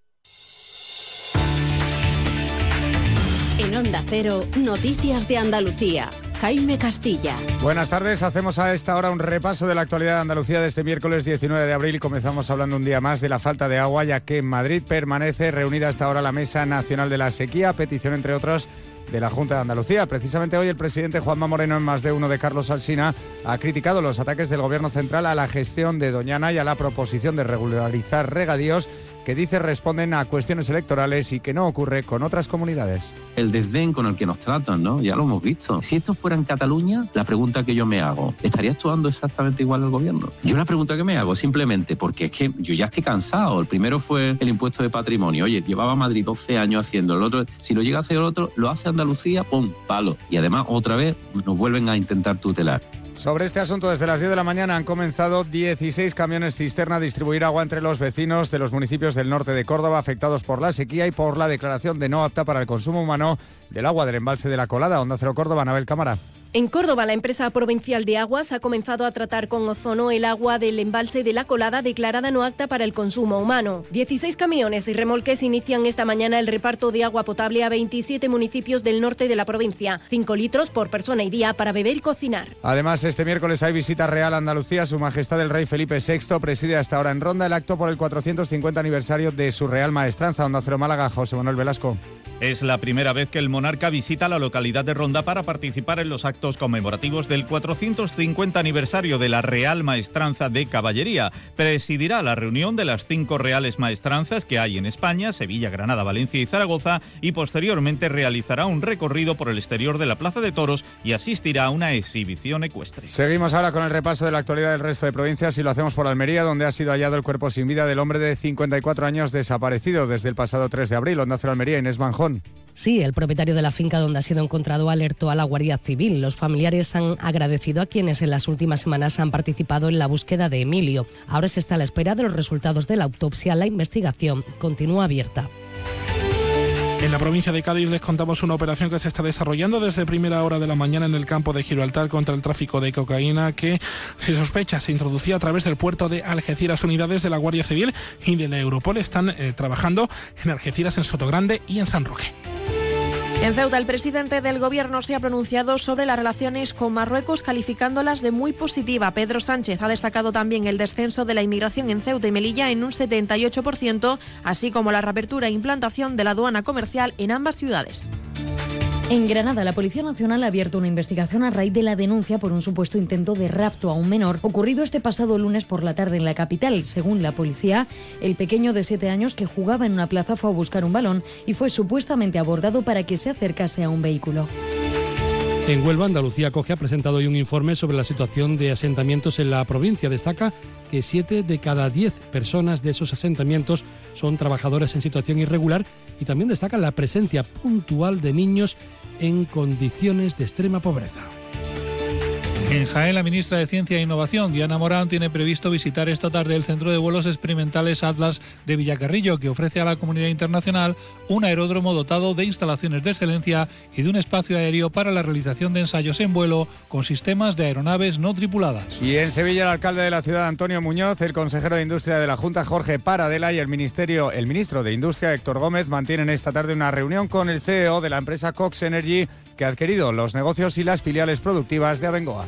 Onda Noticias de Andalucía. Jaime Castilla. Buenas tardes, hacemos a esta hora un repaso de la actualidad de Andalucía de este miércoles 19 de abril. Comenzamos hablando un día más de la falta de agua, ya que en Madrid permanece reunida hasta ahora la Mesa Nacional de la Sequía, petición entre otros de la Junta de Andalucía. Precisamente hoy el presidente Juanma Moreno, en más de uno de Carlos Alsina, ha criticado los ataques del Gobierno central a la gestión de Doñana y a la proposición de regularizar regadíos que dice responden a cuestiones electorales y que no ocurre con otras comunidades. El desdén con el que nos tratan, ¿no? Ya lo hemos visto. Si esto fuera en Cataluña, la pregunta que yo me hago, ¿estaría actuando exactamente igual el gobierno? Yo la pregunta que me hago, simplemente, porque es que yo ya estoy cansado. El primero fue el impuesto de patrimonio. Oye, llevaba Madrid 12 años haciendo el otro. Si lo llega a hacer el otro, lo hace Andalucía, ¡pum! Palo. Y además, otra vez, nos vuelven a intentar tutelar. Sobre este asunto, desde las 10 de la mañana han comenzado 16 camiones cisterna a distribuir agua entre los vecinos de los municipios del norte de Córdoba afectados por la sequía y por la declaración de no apta para el consumo humano del agua del embalse de la Colada. Onda Cero Córdoba, Anabel Cámara. En Córdoba, la empresa provincial de aguas ha comenzado a tratar con ozono el agua del embalse de la colada declarada no apta para el consumo humano. 16 camiones y remolques inician esta mañana el reparto de agua potable a 27 municipios del norte de la provincia. 5 litros por persona y día para beber y cocinar. Además, este miércoles hay visita real a Andalucía. Su Majestad el Rey Felipe VI preside hasta ahora en Ronda el acto por el 450 aniversario de su Real Maestranza. Onda Cero Málaga, José Manuel Velasco. Es la primera vez que el monarca visita la localidad de Ronda para participar en los actos conmemorativos del 450 aniversario de la Real Maestranza de Caballería. Presidirá la reunión de las cinco reales maestranzas que hay en España, Sevilla, Granada, Valencia y Zaragoza, y posteriormente realizará un recorrido por el exterior de la Plaza de Toros y asistirá a una exhibición ecuestre. Seguimos ahora con el repaso de la actualidad del resto de provincias y lo hacemos por Almería, donde ha sido hallado el cuerpo sin vida del hombre de 54 años desaparecido desde el pasado 3 de abril. Onda Almería, Inés Manjón. Sí, el propietario de la finca donde ha sido encontrado alertó a la Guardia Civil. Los familiares han agradecido a quienes en las últimas semanas han participado en la búsqueda de Emilio. Ahora se está a la espera de los resultados de la autopsia. La investigación continúa abierta. En la provincia de Cádiz les contamos una operación que se está desarrollando desde primera hora de la mañana en el campo de Gibraltar contra el tráfico de cocaína que se sospecha se introducía a través del puerto de Algeciras. Unidades de la Guardia Civil y de la Europol están eh, trabajando en Algeciras, en Sotogrande y en San Roque. En Ceuta, el presidente del Gobierno se ha pronunciado sobre las relaciones con Marruecos, calificándolas de muy positiva. Pedro Sánchez ha destacado también el descenso de la inmigración en Ceuta y Melilla en un 78%, así como la reapertura e implantación de la aduana comercial en ambas ciudades. En Granada, la Policía Nacional ha abierto una investigación a raíz de la denuncia por un supuesto intento de rapto a un menor ocurrido este pasado lunes por la tarde en la capital. Según la policía, el pequeño de siete años que jugaba en una plaza fue a buscar un balón y fue supuestamente abordado para que se acercase a un vehículo. En Huelva, Andalucía Coge ha presentado hoy un informe sobre la situación de asentamientos en la provincia. Destaca que siete de cada diez personas de esos asentamientos son trabajadores en situación irregular y también destaca la presencia puntual de niños en condiciones de extrema pobreza. En Jaén, la ministra de Ciencia e Innovación, Diana Morán, tiene previsto visitar esta tarde el Centro de Vuelos Experimentales Atlas de Villacarrillo, que ofrece a la comunidad internacional un aeródromo dotado de instalaciones de excelencia y de un espacio aéreo para la realización de ensayos en vuelo con sistemas de aeronaves no tripuladas. Y en Sevilla, el alcalde de la ciudad, Antonio Muñoz, el consejero de Industria de la Junta, Jorge Paradela, y el, ministerio, el ministro de Industria, Héctor Gómez, mantienen esta tarde una reunión con el CEO de la empresa Cox Energy, que ha adquirido los negocios y las filiales productivas de Abengoa.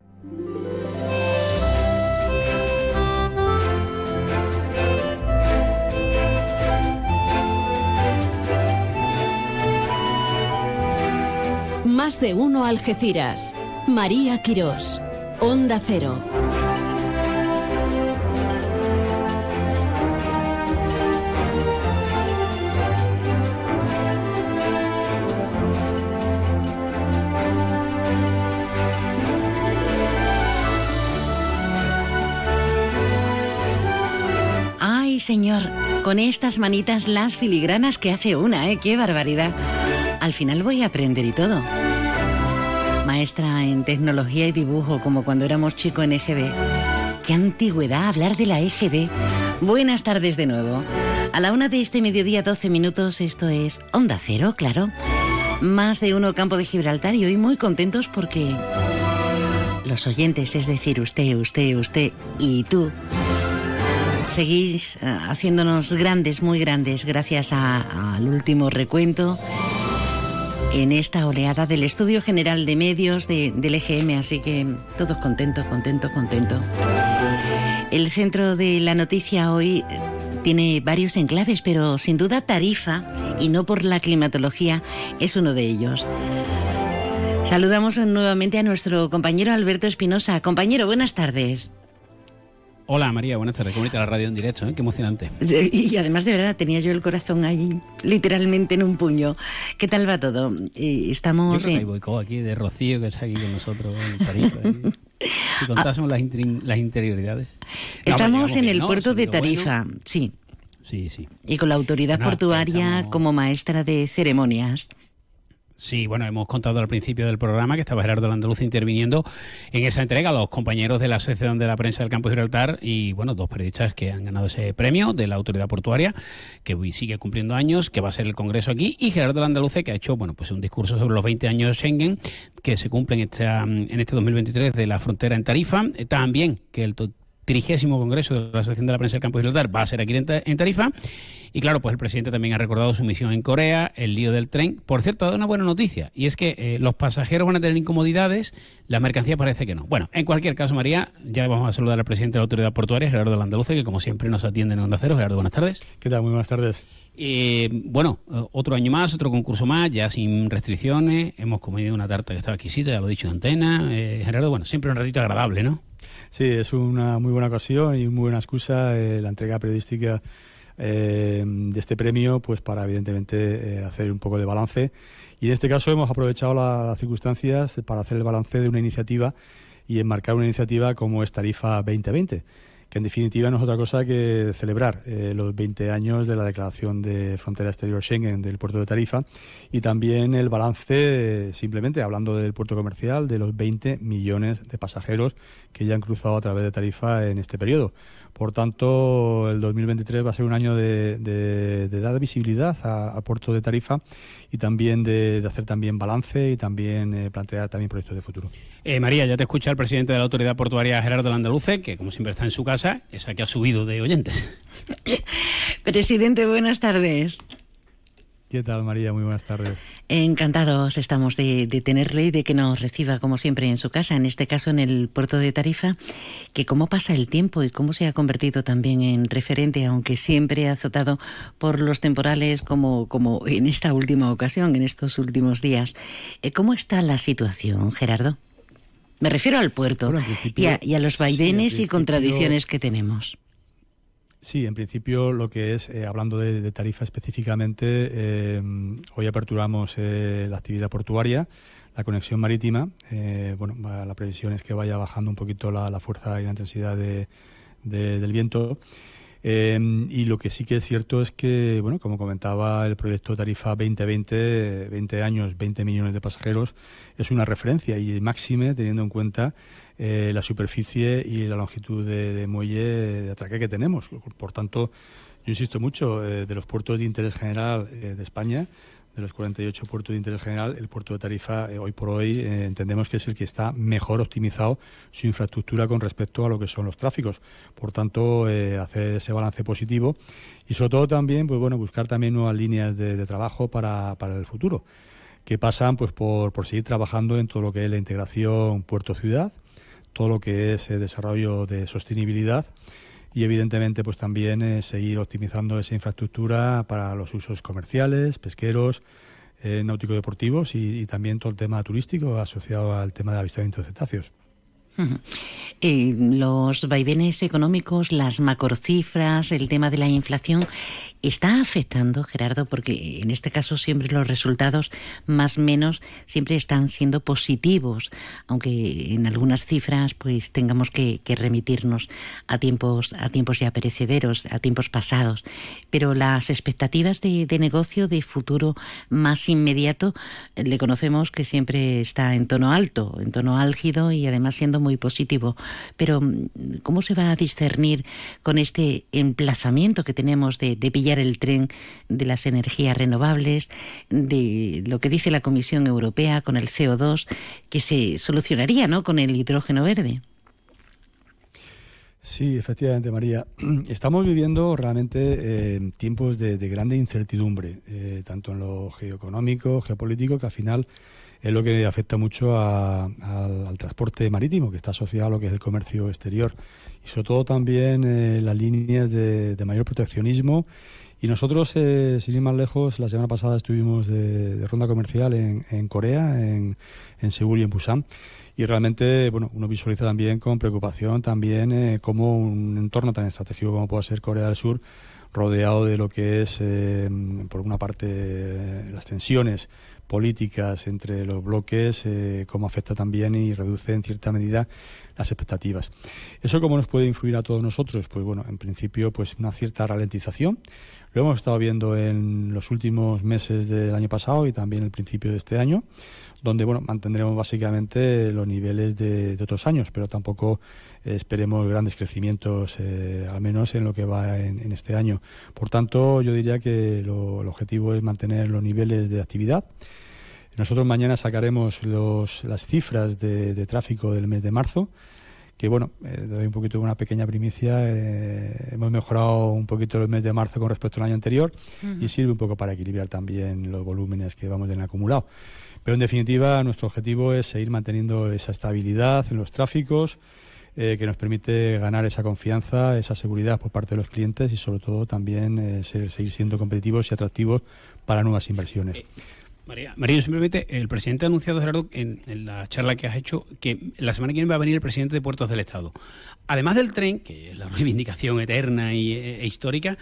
Más de uno Algeciras. María Quirós. Onda Cero. Ay, señor, con estas manitas las filigranas que hace una, ¿eh? ¡Qué barbaridad! Al final voy a aprender y todo. Maestra en tecnología y dibujo, como cuando éramos chicos en EGB. ¡Qué antigüedad hablar de la EGB! Buenas tardes de nuevo. A la una de este mediodía, 12 minutos, esto es Onda Cero, claro. Más de uno Campo de Gibraltar y hoy muy contentos porque los oyentes, es decir, usted, usted, usted y tú, seguís eh, haciéndonos grandes, muy grandes, gracias al último recuento en esta oleada del Estudio General de Medios de- del EGM, así que todos contentos, contentos, contentos. El centro de la noticia hoy tiene varios enclaves, pero sin duda Tarifa, y no por la climatología, es uno de ellos. Saludamos nuevamente a nuestro compañero Alberto Espinosa. Compañero, buenas tardes. Hola María, buenas tardes. Qué bonita la radio en directo, ¿eh? qué emocionante. Y además, de verdad, tenía yo el corazón ahí, literalmente en un puño. ¿Qué tal va todo? Eh, Yo Estamos creo que hay en... boicot aquí de Rocío que está aquí con nosotros en Tarifa. ¿eh? Si contásemos las, las interioridades. No, hombre, Estamos llegamos en el ¿no? puerto de Sonido bueno. Tarifa, sí. Sí, sí. Y con la autoridad portuaria como maestra de ceremonias. Sí, bueno, hemos contado al principio del programa que estaba Gerardo Landaluz interviniendo en esa entrega los compañeros de la Asociación de la Prensa del Campo de Gibraltar y, bueno, dos periodistas que han ganado ese premio de la autoridad portuaria, que sigue cumpliendo años, que va a ser el congreso aquí, y Gerardo Landaluce, que ha hecho, bueno, pues un discurso sobre los 20 años de Schengen, que se cumplen en este 2023 de la frontera en Tarifa, eh, también que el trigésimo congreso de la Asociación de la Prensa del Campo Gibraltar va a ser aquí en Tarifa. Y claro, pues el presidente también ha recordado su misión en Corea, el lío del tren. Por cierto, ha dado una buena noticia, y es que eh, los pasajeros van a tener incomodidades, la mercancía parece que no. Bueno, en cualquier caso, María, ya vamos a saludar al presidente de la Autoridad Portuaria, Gerardo Landaluce, que como siempre nos atiende en Onda Cero. Gerardo, buenas tardes. ¿Qué tal? Muy buenas tardes. Eh, bueno, otro año más, otro concurso más, ya sin restricciones. Hemos comido una tarta que estaba exquisita, ya lo he dicho de antena. Eh, Gerardo, bueno, siempre un ratito agradable, ¿no? Sí, es una muy buena ocasión y muy buena excusa la entrega periodística eh, de este premio, pues para evidentemente eh, hacer un poco de balance. Y en este caso hemos aprovechado las circunstancias para hacer el balance de una iniciativa y enmarcar una iniciativa como es Tarifa 2020 que en definitiva no es otra cosa que celebrar eh, los 20 años de la declaración de frontera exterior Schengen del puerto de Tarifa y también el balance, simplemente hablando del puerto comercial, de los 20 millones de pasajeros que ya han cruzado a través de Tarifa en este periodo. Por tanto, el 2023 va a ser un año de, dar visibilidad al puerto de Tarifa y también de, hacer también balance y también eh, plantear también proyectos de futuro. Eh, María, ya te escucha el presidente de la Autoridad Portuaria, Gerardo Landaluce, que como siempre está en su casa, esa que ha subido de oyentes. presidente, buenas tardes. ¿Qué tal, María? Muy buenas tardes. Encantados estamos de, tenerle y de que nos reciba, como siempre, en su casa, en este caso en el puerto de Tarifa, que cómo pasa el tiempo y cómo se ha convertido también en referente, aunque siempre azotado por los temporales, como, como en esta última ocasión, en estos últimos días. Eh, ¿Cómo está la situación, Gerardo? Me refiero al puerto y, a, los vaivenes y contradicciones que tenemos. Sí, en principio lo que es, eh, hablando de, tarifa específicamente, eh, hoy aperturamos eh, la actividad portuaria, la conexión marítima. bueno, la previsión es que vaya bajando un poquito la, fuerza y la intensidad del viento. y lo que sí que es cierto es que, bueno, como comentaba el proyecto Tarifa 2020, 20 años, 20 millones de pasajeros, es una referencia y máxime teniendo en cuenta eh, la superficie y la longitud de, muelle de atraque que tenemos. Por tanto, yo insisto mucho, eh, de los puertos de interés general eh, de España, de los 48 puertos de interés general, el puerto de Tarifa hoy por hoy entendemos que es el que está mejor optimizado su infraestructura con respecto a lo que son los tráficos. Por tanto, hacer ese balance positivo y sobre todo también, pues bueno, buscar también nuevas líneas de, trabajo para, para el futuro que pasan pues por, por seguir trabajando en todo lo que es la integración puerto-ciudad, todo lo que es el desarrollo de sostenibilidad y evidentemente pues también eh, seguir optimizando esa infraestructura para los usos comerciales, pesqueros, eh, náutico deportivos y, también todo el tema turístico asociado al tema de avistamiento de cetáceos. Eh, los vaivenes económicos, las macrocifras, el tema de la inflación ¿Está afectando, Gerardo? Porque en este caso siempre los resultados más o menos siempre están siendo positivos, aunque en algunas cifras pues tengamos que, remitirnos a tiempos, a tiempos ya perecederos, a tiempos pasados. Pero las expectativas de, negocio, de futuro más inmediato, le conocemos que siempre está en tono alto, en tono álgido y además siendo muy positivo. Pero ¿cómo se va a discernir con este emplazamiento que tenemos de, de pillar el tren de las energías renovables, de lo que dice la Comisión Europea con el CO2, que se solucionaría ¿no? con el hidrógeno verde. Sí, efectivamente, María. Estamos viviendo realmente eh, tiempos de, grande incertidumbre, eh, tanto en lo geoeconómico, geopolítico, que al final es lo que afecta mucho al, transporte marítimo, que está asociado a lo que es el comercio exterior, y sobre todo también eh, las líneas de, mayor proteccionismo y nosotros, eh, sin ir más lejos, la semana pasada estuvimos de, ronda comercial en, Corea, en, en, Seúl y en Busan. Y realmente, bueno, uno visualiza también con preocupación también eh, cómo un entorno tan estratégico como puede ser Corea del Sur, rodeado de lo que es, eh, por una parte, las tensiones políticas entre los bloques, cómo afecta también y reduce en cierta medida las expectativas. ¿Eso cómo nos puede influir a todos nosotros? Pues bueno, en principio, pues una cierta ralentización lo hemos estado viendo en los últimos meses del año pasado y también el principio de este año, donde bueno mantendremos básicamente los niveles de, otros años, pero tampoco esperemos grandes crecimientos, eh, al menos en lo que va en, este año. Por tanto, yo diría que el objetivo es mantener los niveles de actividad. Nosotros mañana sacaremos las cifras de, tráfico del mes de marzo que bueno, eh, doy un poquito una pequeña primicia, eh, hemos mejorado un poquito el mes de marzo con respecto al año anterior y sirve un poco para equilibrar también los volúmenes que vamos tener acumulado. Pero en definitiva, nuestro objetivo es seguir manteniendo esa estabilidad en los tráficos, eh, que nos permite ganar esa confianza, esa seguridad por parte de los clientes y sobre todo también eh, seguir siendo competitivos y atractivos para nuevas inversiones. Eh, María, simplemente el presidente ha anunciado, Gerardo, en, la charla que has hecho, que la semana que viene va a venir el presidente de Puertos del Estado. Además del tren, que es la reivindicación eterna y, e histórica,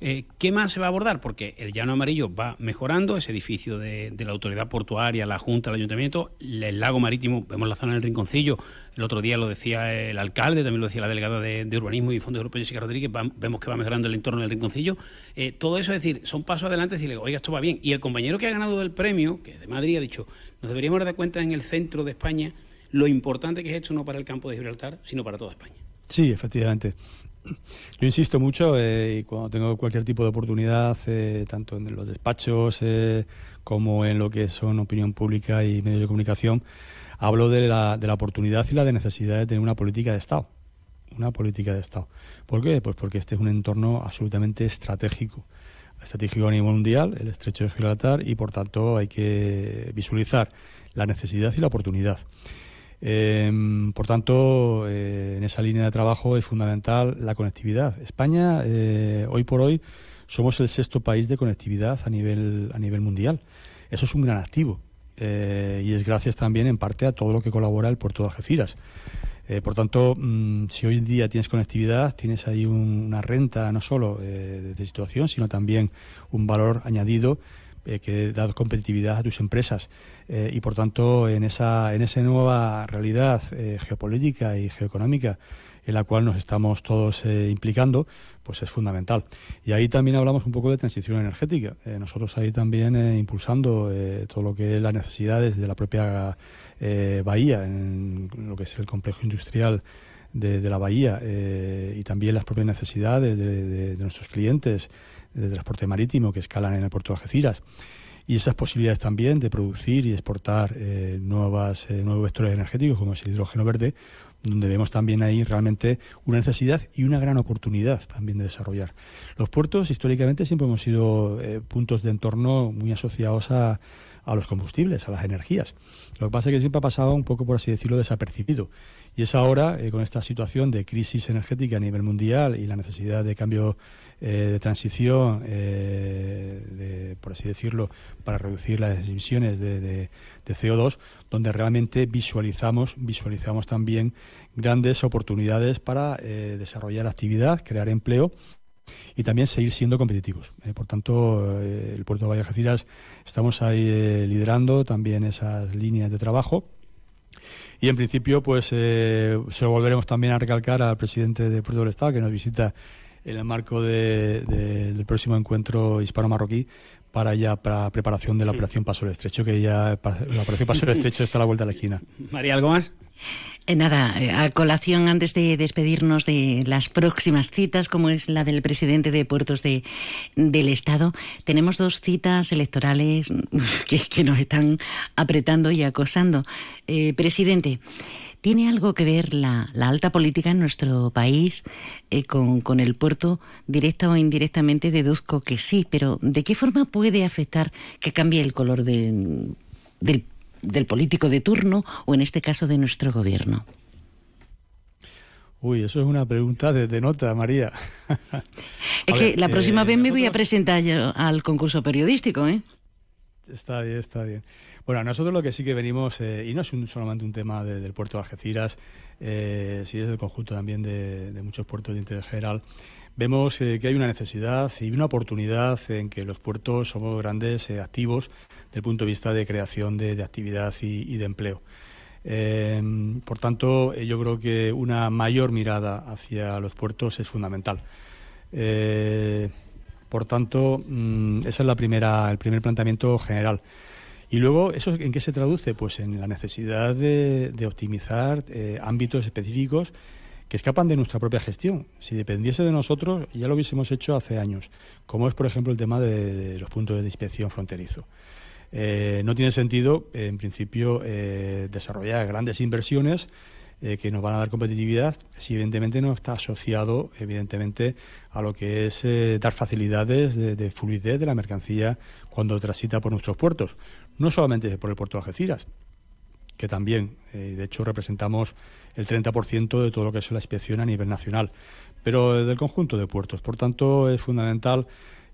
eh, ¿Qué más se va a abordar? Porque el llano amarillo va mejorando, ese edificio de, la autoridad portuaria, la Junta, el Ayuntamiento, el lago marítimo, vemos la zona del Rinconcillo, el otro día lo decía el alcalde, también lo decía la delegada de, Urbanismo y Fondos Europeos, Jessica Rodríguez, vemos que va mejorando el entorno del Rinconcillo. Eh, todo eso es decir, son pasos adelante, decirle, oiga, esto va bien. Y el compañero que ha ganado el premio, que es de Madrid, ha dicho, nos deberíamos dar cuenta en el centro de España lo importante que es esto no para el campo de Gibraltar, sino para toda España. Sí, efectivamente. Yo insisto mucho eh, y cuando tengo cualquier tipo de oportunidad, eh, tanto en los despachos eh, como en lo que son opinión pública y medios de comunicación, hablo de la, de la oportunidad y la de necesidad de tener una política de Estado. Una política de Estado. ¿Por qué? Pues porque este es un entorno absolutamente estratégico. Estratégico a nivel mundial, el estrecho de Gibraltar, y por tanto hay que visualizar la necesidad y la oportunidad. Em, por tanto, eh, en esa línea de trabajo es fundamental la conectividad. España, eh, hoy por hoy, somos el sexto país de conectividad a nivel, a nivel mundial. Eso es un gran activo eh, y es gracias también en parte a todo lo que colabora el puerto de Algeciras. por tanto, mm, si hoy en día tienes conectividad, tienes ahí una renta no solo de situación, sino también un valor añadido eh, que da competitividad a tus empresas. Eh, y por tanto en esa en esa nueva realidad eh, geopolítica y geoeconómica en la cual nos estamos todos implicando pues es fundamental. Y ahí también hablamos un poco de transición energética. Nosotros ahí también impulsando todo lo que es las necesidades de la propia bahía en lo que es el complejo industrial de, la bahía y también las propias necesidades de nuestros clientes de transporte marítimo que escalan en el puerto de Algeciras y esas posibilidades también de producir y exportar eh, nuevas, eh, nuevos vectores energéticos como es el hidrógeno verde, donde vemos también ahí realmente una necesidad y una gran oportunidad también de desarrollar. Los puertos históricamente siempre hemos sido eh, puntos de entorno muy asociados a, a los combustibles, a las energías. Lo que pasa es que siempre ha pasado un poco, por así decirlo, desapercibido. Y es ahora, con esta situación de crisis energética a nivel mundial y la necesidad de cambio eh, de transición, eh, por así decirlo, para reducir las emisiones de, CO2, donde realmente visualizamos, visualizamos también grandes oportunidades para eh, desarrollar actividad, crear empleo y también seguir siendo competitivos. por tanto, el puerto de Valle Algeciras estamos ahí liderando también esas líneas de trabajo. Y en principio, pues se lo volveremos también a recalcar al presidente de Puerto del Estado, que nos visita en el marco del próximo encuentro hispano-marroquí para ya para preparación de la operación Paso del Estrecho, que ya la operación Paso del Estrecho está a la vuelta de la esquina. María, ¿algo más? Eh, nada, eh, a colación antes de despedirnos de las próximas citas, como es la del presidente de Puertos de, del Estado, tenemos dos citas electorales que, que nos están apretando y acosando. Eh, presidente, ¿Tiene algo que ver la, alta política en nuestro país eh, con, el puerto? Directa o indirectamente deduzco que sí, pero ¿de qué forma puede afectar que cambie el color del, del, político de turno o en este caso de nuestro gobierno? Uy, eso es una pregunta de, nota, María. es que la próxima eh, vez me voy a presentar yo al concurso periodístico, ¿eh? Está bien, está bien. Bueno, nosotros lo que sí que venimos, eh, y no es solamente un tema del puerto de Algeciras, eh, sí es el conjunto también de, muchos puertos de interés general, vemos eh, que hay una necesidad y una oportunidad en que los puertos somos grandes eh, activos desde el punto de vista de creación de, actividad y, de empleo. por tanto, yo creo que una mayor mirada hacia los puertos es fundamental. por tanto, mm, ese es la primera, el primer planteamiento general. Y luego, ¿eso en qué se traduce? Pues en la necesidad de, optimizar eh, ámbitos específicos que escapan de nuestra propia gestión. Si dependiese de nosotros, ya lo hubiésemos hecho hace años, como es, por ejemplo, el tema de, los puntos de inspección fronterizo. Eh, no tiene sentido, en principio, eh, desarrollar grandes inversiones que nos van a dar competitividad, si evidentemente no está asociado, evidentemente, a lo que es dar facilidades de, fluidez de la mercancía cuando transita por nuestros puertos. No solamente por el puerto de Algeciras, que también, de hecho, representamos el 30% de todo lo que es la inspección a nivel nacional, pero del conjunto de puertos. Por tanto, es fundamental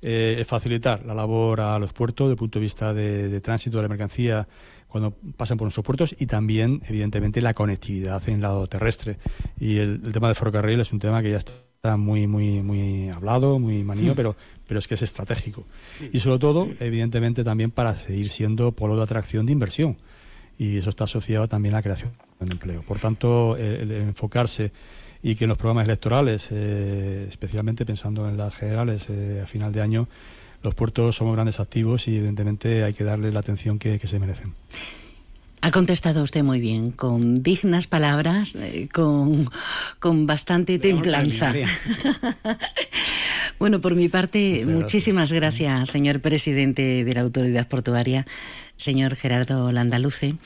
eh, facilitar la labor a los puertos desde el punto de vista de, tránsito de la mercancía cuando pasan por nuestros puertos y también, evidentemente, la conectividad en el lado terrestre. Y el, tema del ferrocarril es un tema que ya está muy muy muy hablado, muy manío, pero pero es que es estratégico. Y sobre todo, evidentemente, también para seguir siendo polo de atracción de inversión. Y eso está asociado también a la creación de empleo. Por tanto, el enfocarse y que en los programas electorales, eh, especialmente pensando en las generales eh, a final de año, los puertos somos grandes activos y evidentemente hay que darle la atención que, se merecen. Ha contestado usted muy bien, con dignas palabras, eh, con, con, bastante templanza. bueno, por mi parte, muchísimas gracias, señor presidente de la Autoridad Portuaria, señor Gerardo Landaluce.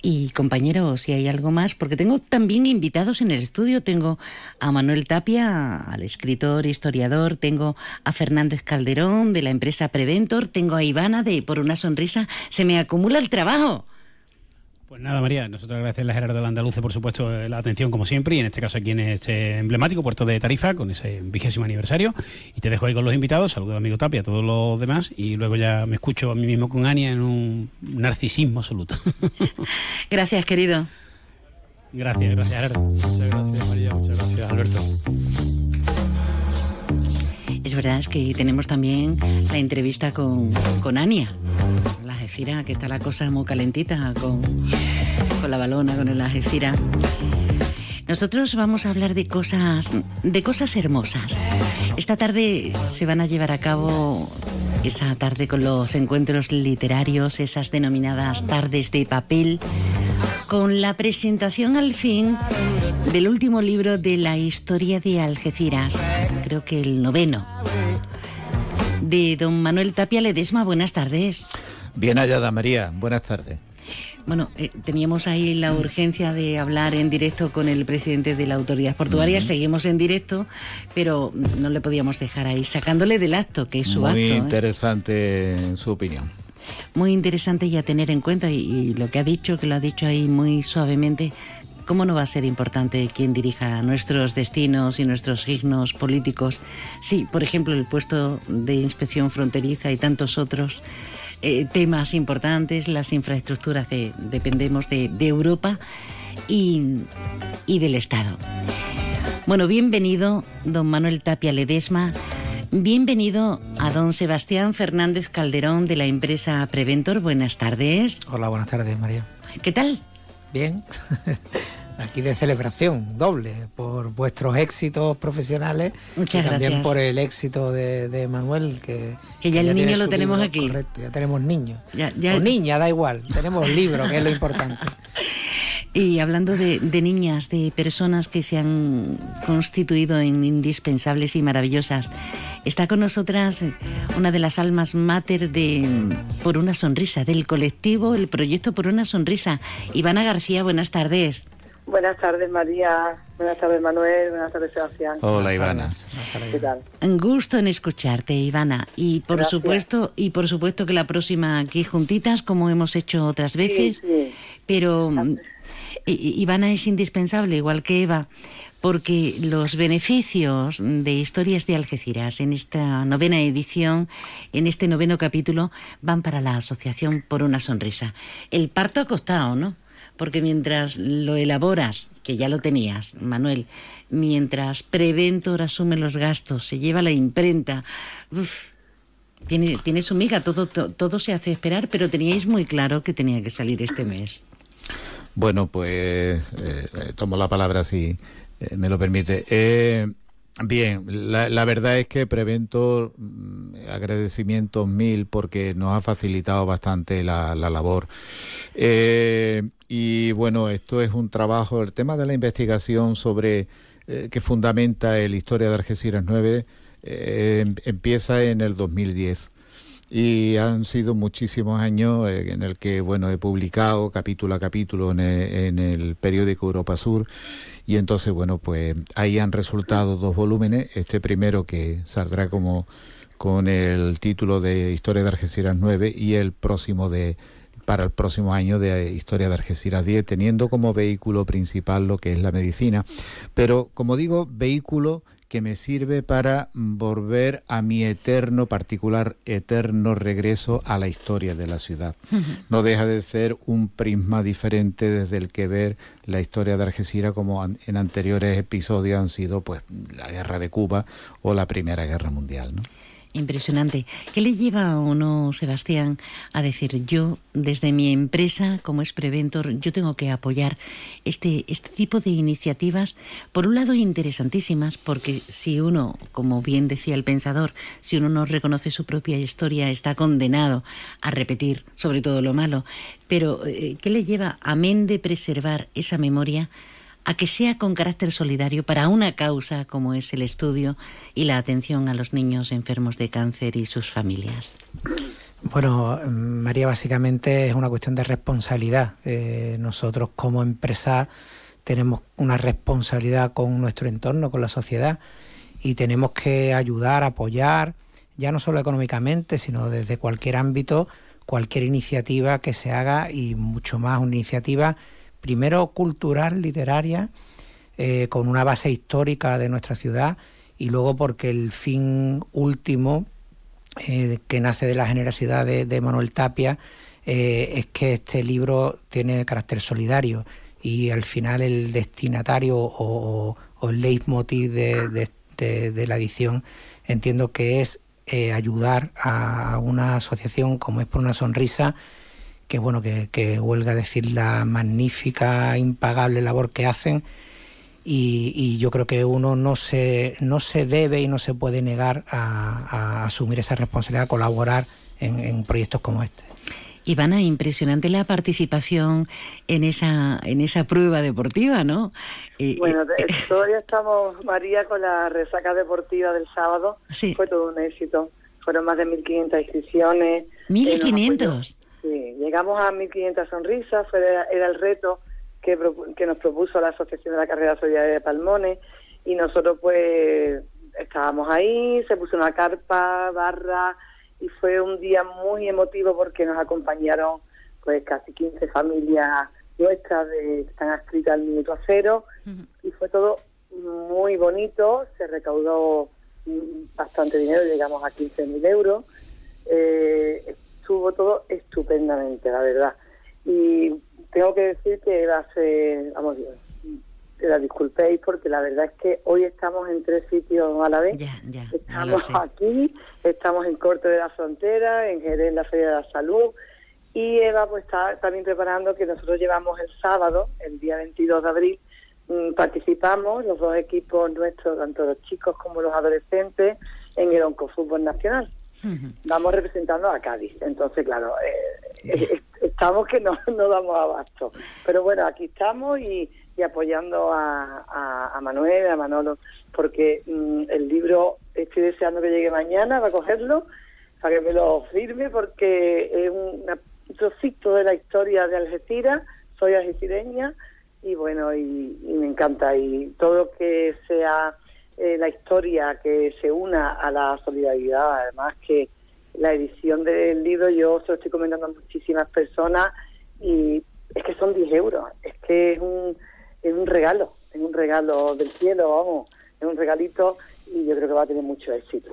Y compañeros, si hay algo más, porque tengo también invitados en el estudio, tengo a Manuel Tapia, al escritor, historiador, tengo a Fernández Calderón de la empresa Preventor, tengo a Ivana de Por una sonrisa, se me acumula el trabajo. Pues nada, María, nosotros agradecerle a Gerardo de Andaluce, por supuesto, la atención como siempre, y en este caso aquí en este emblemático puerto de Tarifa, con ese vigésimo aniversario. Y te dejo ahí con los invitados, saludo a amigo Tapia, a todos los demás, y luego ya me escucho a mí mismo con Ania en un narcisismo absoluto. gracias, querido. Gracias, gracias, Gerardo. Muchas gracias, María, muchas gracias, Alberto. Es verdad que tenemos también la entrevista con, con Ania la Algeciras, que está la cosa muy calentita con, con la balona, con el Algeciras. Nosotros vamos a hablar de cosas, de cosas hermosas. Esta tarde se van a llevar a cabo esa tarde con los encuentros literarios, esas denominadas tardes de papel, con la presentación al fin del último libro de la historia de Algeciras, creo que el noveno, de don Manuel Tapia Ledesma. Buenas tardes. Bien hallada, María. Buenas tardes. Bueno, eh, teníamos ahí la urgencia de hablar en directo con el presidente de la autoridad portuaria. Seguimos en directo, pero no le podíamos dejar ahí, sacándole del acto, que es su acto. Muy ¿eh? interesante su opinión. Muy interesante y a tener en cuenta, y, lo que ha dicho, que lo ha dicho ahí muy suavemente, ¿cómo no va a ser importante quién dirija nuestros destinos y nuestros signos políticos? Sí, por ejemplo, el puesto de inspección fronteriza y tantos otros eh, temas importantes, las infraestructuras de, dependemos de, Europa y, del Estado. Bueno, bienvenido, don Manuel Tapia Ledesma. Bienvenido a don Sebastián Fernández Calderón de la empresa Preventor. Buenas tardes. Hola, buenas tardes, María. ¿Qué tal? Bien. aquí de celebración doble por vuestros éxitos profesionales Muchas y también por el éxito de, Manuel que, que ya el niño lo tenemos aquí. correcto ya tenemos niños. O niña da igual tenemos libros que es lo importante. Y hablando de, niñas, de personas que se han constituido en indispensables y maravillosas, está con nosotras una de las almas mater de Por una Sonrisa, del colectivo El Proyecto Por una Sonrisa. Ivana García, buenas tardes. Buenas tardes, María. Buenas tardes, Manuel. Buenas tardes, Sebastián. Hola, Ivana. ¿Qué tal? Un gusto en escucharte, Ivana. Y por supuesto, y por supuesto que la próxima aquí juntitas, como hemos hecho otras veces. Sí, Pero mm, Ivana es indispensable, igual que Eva, porque los beneficios de Historias de Algeciras en esta novena edición, en este noveno capítulo, van para la Asociación por una Sonrisa. El parto ha costado, ¿no? Porque mientras lo elaboras, que ya lo tenías, Manuel, mientras Preventor asume los gastos, se lleva la imprenta, tiene, su miga, todo, todo, se hace esperar, pero teníais muy claro que tenía que salir este mes. Bueno, pues eh, eh, tomo la palabra si eh, me lo permite. Bien, la, verdad es que Preventor, mm, agradecimientos mil porque nos ha facilitado bastante la, labor. Eh, y bueno, esto es un trabajo, el tema de la investigación sobre eh, que fundamenta la historia de Algeciras 9 eh, em, empieza en el 2010. Y han sido muchísimos años eh, en el que bueno he publicado capítulo a capítulo en el, periódico Europa Sur. Y entonces bueno pues ahí han resultado dos volúmenes. Este primero que saldrá como con el título de Historia de Algeciras 9 y el próximo de para el próximo año de Historia de Algeciras 10 teniendo como vehículo principal lo que es la medicina. Pero como digo vehículo que me sirve para volver a mi eterno, particular, eterno regreso a la historia de la ciudad. No deja de ser un prisma diferente desde el que ver la historia de Algeciras como en anteriores episodios han sido pues la guerra de Cuba o la Primera Guerra Mundial. ¿no? Impresionante. ¿Qué le lleva a uno, Sebastián, a decir yo, desde mi empresa, como es Preventor, yo tengo que apoyar este, este tipo de iniciativas? Por un lado, interesantísimas, porque si uno, como bien decía el pensador, si uno no reconoce su propia historia, está condenado a repetir sobre todo lo malo. Pero, eh, ¿qué le lleva, amén de preservar esa memoria, a que sea con carácter solidario para una causa como es el estudio y la atención a los niños enfermos de cáncer y sus familias? Bueno, María, básicamente es una cuestión de responsabilidad. Eh, nosotros como empresa tenemos una responsabilidad con nuestro entorno, con la sociedad, y tenemos que ayudar, apoyar, ya no solo económicamente, sino desde cualquier ámbito, cualquier iniciativa que se haga y mucho más una iniciativa primero cultural, literaria, eh, con una base histórica de nuestra ciudad y luego porque el fin último eh, que nace de la generosidad de, Manuel Tapia eh, es que este libro tiene carácter solidario y al final el destinatario o, el leitmotiv de, de, la edición entiendo que es ayudar a una asociación como es por una sonrisa que bueno, que, que huelga decir la magnífica, impagable labor que hacen. Y, yo creo que uno no se, no se debe y no se puede negar a, asumir esa responsabilidad, a colaborar en, proyectos como este. Ivana, impresionante la participación en esa en esa prueba deportiva, ¿no? bueno, todavía estamos, María, con la resaca deportiva del sábado. Sí. Fue todo un éxito. Fueron más de 1.500 inscripciones. ¿1.500? Sí, llegamos a 1.500 sonrisas, fue, era el reto que, que nos propuso la Asociación de la Carrera Solidaria de Palmones y nosotros pues estábamos ahí, se puso una carpa, barra y fue un día muy emotivo porque nos acompañaron pues casi 15 familias nuestras de, que están adscritas al minuto a cero y fue todo muy bonito, se recaudó bastante dinero, llegamos a 15.000 euros. Eh, estuvo todo estupendamente, la verdad. Y tengo que decir que ser, vamos, la disculpéis porque la verdad es que hoy estamos en tres sitios a la vez. estamos aquí, estamos en Corte de la Frontera, en Jerez, en la Feria de la Salud. Y Eva pues está también preparando que nosotros llevamos el sábado, el día 22 de abril, mm, participamos los dos equipos nuestros, tanto los chicos como los adolescentes, en el Oncofútbol Nacional vamos representando a Cádiz. Entonces, claro, eh, estamos que no, no damos abasto. Pero bueno, aquí estamos y, apoyando a, a, Manuel, a Manolo, porque mm, el libro estoy deseando que llegue mañana para cogerlo, para que me lo firme, porque es un trocito de la historia de Algeciras, soy algecireña y bueno, y me encanta. Y todo lo que sea eh, la historia que se una a la solidaridad. Además que la edición del libro yo se lo estoy comentando a muchísimas personas y es que son 10 euros, es que es un, es un regalo, es un regalo del cielo, vamos, es un regalito y yo creo que va a tener mucho éxito.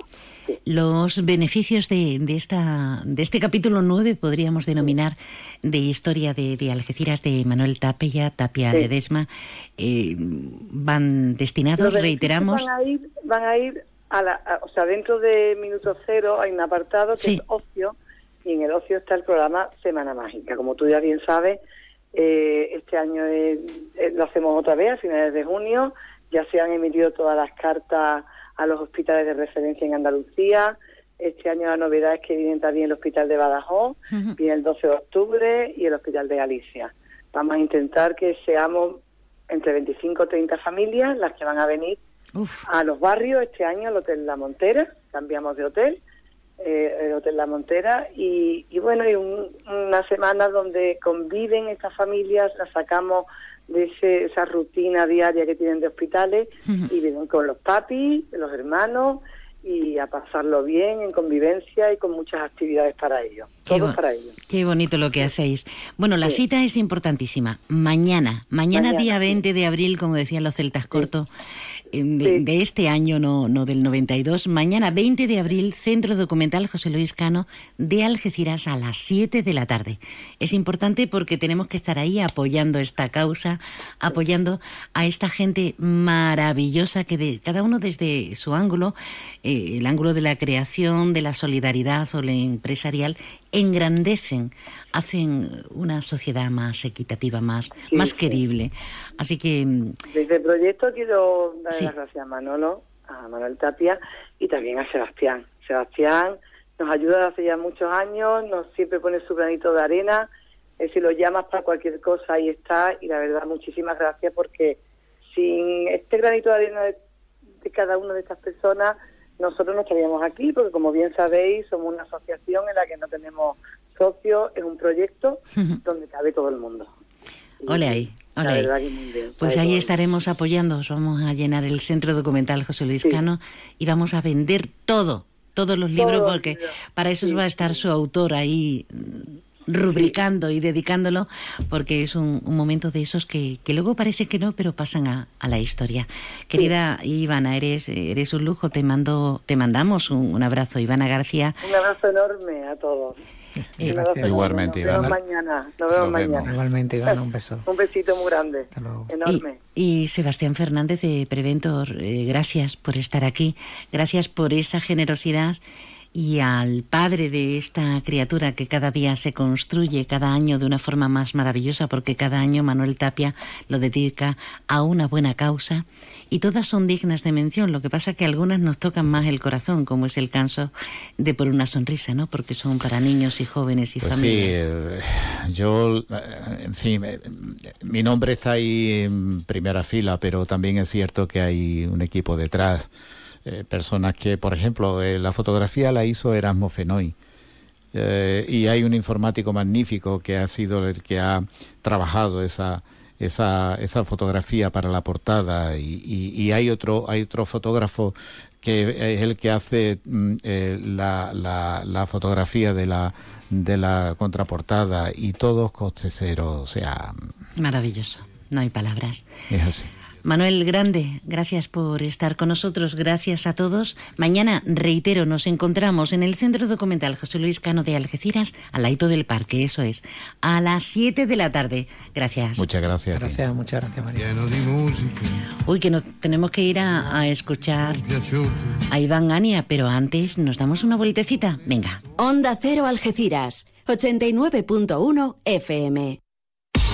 Los beneficios de, de, esta, de este capítulo 9 podríamos denominar de historia de, de Algeciras de Manuel Tapia, Tapia Ledesma, eh, van destinados, reiteramos. Van a ir, van a ir a la, o sea, dentro de minuto cero hay un apartado que es ocio y en el ocio está el programa Semana Mágica. Como tú ya bien sabes, eh, este año lo hacemos otra vez a finales de junio. Ya se han emitido todas las cartas a los hospitales de referencia en Andalucía. Este año la novedad es que viene también el Hospital de Badajoz, viene el 12 de octubre y el Hospital de Galicia. Vamos a intentar que seamos entre 25 o 30 familias las que van a venir a los barrios este año al Hotel La Montera, cambiamos de hotel, eh, el Hotel La Montera, y, y bueno, y un- una semana donde conviven estas familias, las sacamos de ese- esa rutina diaria que tienen de hospitales y viven con los papis, los hermanos y a pasarlo bien en convivencia y con muchas actividades para ellos. Qué Todo para ellos. Qué bonito lo que hacéis. Bueno, la Sí. cita es importantísima. Mañana, mañana, Mañana, día sí. 20 de abril, como decían los celtas cortos, de, de este año, no, no del 92. Mañana, 20 de abril, Centro Documental José Luis Cano de Algeciras a las 7 de la tarde. Es importante porque tenemos que estar ahí apoyando esta causa, apoyando a esta gente maravillosa que de, cada uno desde su ángulo, eh, el ángulo de la creación, de la solidaridad o la empresarial, engrandecen, hacen una sociedad más equitativa, más, Sí, más sí. querible. Así que mm, Desde el proyecto quiero dar Sí. las gracias a Manolo, a Manuel Tapia y también a Sebastián. Sebastián nos ayuda desde hace ya muchos años, nos siempre pone su granito de arena. Eh, si lo llamas para cualquier cosa, ahí está. Y la verdad, muchísimas gracias porque sin este granito de arena de, de cada una de estas personas, nosotros no estaríamos aquí, porque como bien sabéis, somos una asociación en la que no tenemos socios, es un proyecto donde cabe todo el mundo. ole ahí, ole bien. Pues ahí estaremos apoyando, os vamos a llenar el centro documental José Luis Cano y vamos a vender todo, todos los libros, Todos los porque libros. para eso va a estar su autor ahí rubricando y dedicándolo, porque es un, un momento de esos que, que luego parece que no, pero pasan a, a la historia. Querida Ivana, eres, eres un lujo, te mando, te mandamos un, un abrazo, Ivana García. Un abrazo enorme a todos. Eh. Igualmente, Nos vemos Ivana. mañana. Nos vemos Nos vemos. mañana. Igualmente, Ivana, un beso. Un besito muy grande. Enorme. Y Sebastián Fernández de Preventor, eh, gracias por estar aquí, gracias por esa generosidad y al padre de esta criatura que cada día se construye, cada año de una forma más maravillosa, porque cada año Manuel Tapia lo dedica a una buena causa y todas son dignas de mención. Lo que pasa que algunas nos tocan más el corazón, como es el caso de Por una sonrisa, ¿no? Porque son para niños y jóvenes y Pues sí, familias. eh, yo, eh, en fin, eh, mi nombre está ahí en primera fila, pero también es cierto que hay un equipo detrás, eh, personas que, por ejemplo, eh, la fotografía la hizo Erasmo Fenoy. Eh, y hay un informático magnífico que ha sido el que ha trabajado esa, esa, esa fotografía para la portada y, y- y hay otro hay otro fotógrafo que es el que hace mm, eh, la, la, la fotografía de la de la contraportada y todos coste cero, o sea, Maravilloso, no hay palabras. es así. Manuel Grande, gracias por estar con nosotros, gracias a todos. Mañana, reitero, nos encontramos en el Centro Documental José Luis Cano de Algeciras, al laito del parque, eso es, a las 7 de la tarde. Gracias. Muchas gracias. Gracias, muchas gracias, María. Uy, que nos tenemos que ir a, a escuchar a Iván Ania, pero antes nos damos una vueltecita. Venga. Onda Cero Algeciras, 89.1 FM.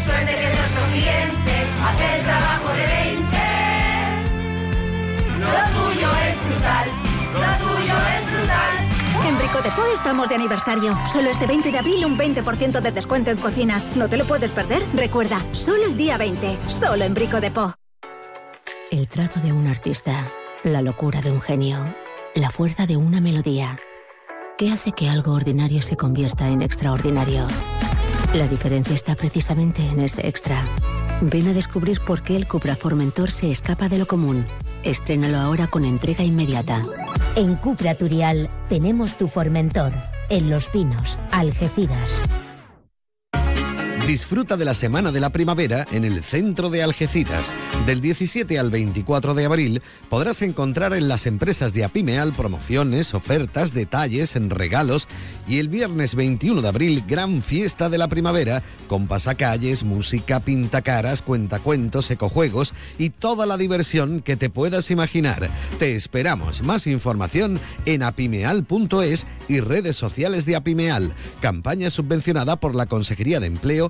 Excelente que nuestro cliente hace el trabajo de 20. Lo suyo es brutal, lo suyo es brutal. En Brico de Po estamos de aniversario. Solo este 20 de abril un 20% de descuento en cocinas. ¿No te lo puedes perder? Recuerda, solo el día 20. Solo en Brico de Po. El trazo de un artista, la locura de un genio, la fuerza de una melodía. ¿Qué hace que algo ordinario se convierta en extraordinario? La diferencia está precisamente en ese extra. Ven a descubrir por qué el Cupra Formentor se escapa de lo común. Estrénalo ahora con entrega inmediata. En Cupra Turial tenemos tu Formentor, en Los Pinos, Algeciras. Disfruta de la Semana de la Primavera en el centro de Algeciras. Del 17 al 24 de abril podrás encontrar en las empresas de Apimeal promociones, ofertas, detalles, en regalos y el viernes 21 de abril gran fiesta de la primavera con pasacalles, música, pintacaras, cuentacuentos, ecojuegos y toda la diversión que te puedas imaginar. Te esperamos. Más información en apimeal.es y redes sociales de Apimeal. Campaña subvencionada por la Consejería de Empleo,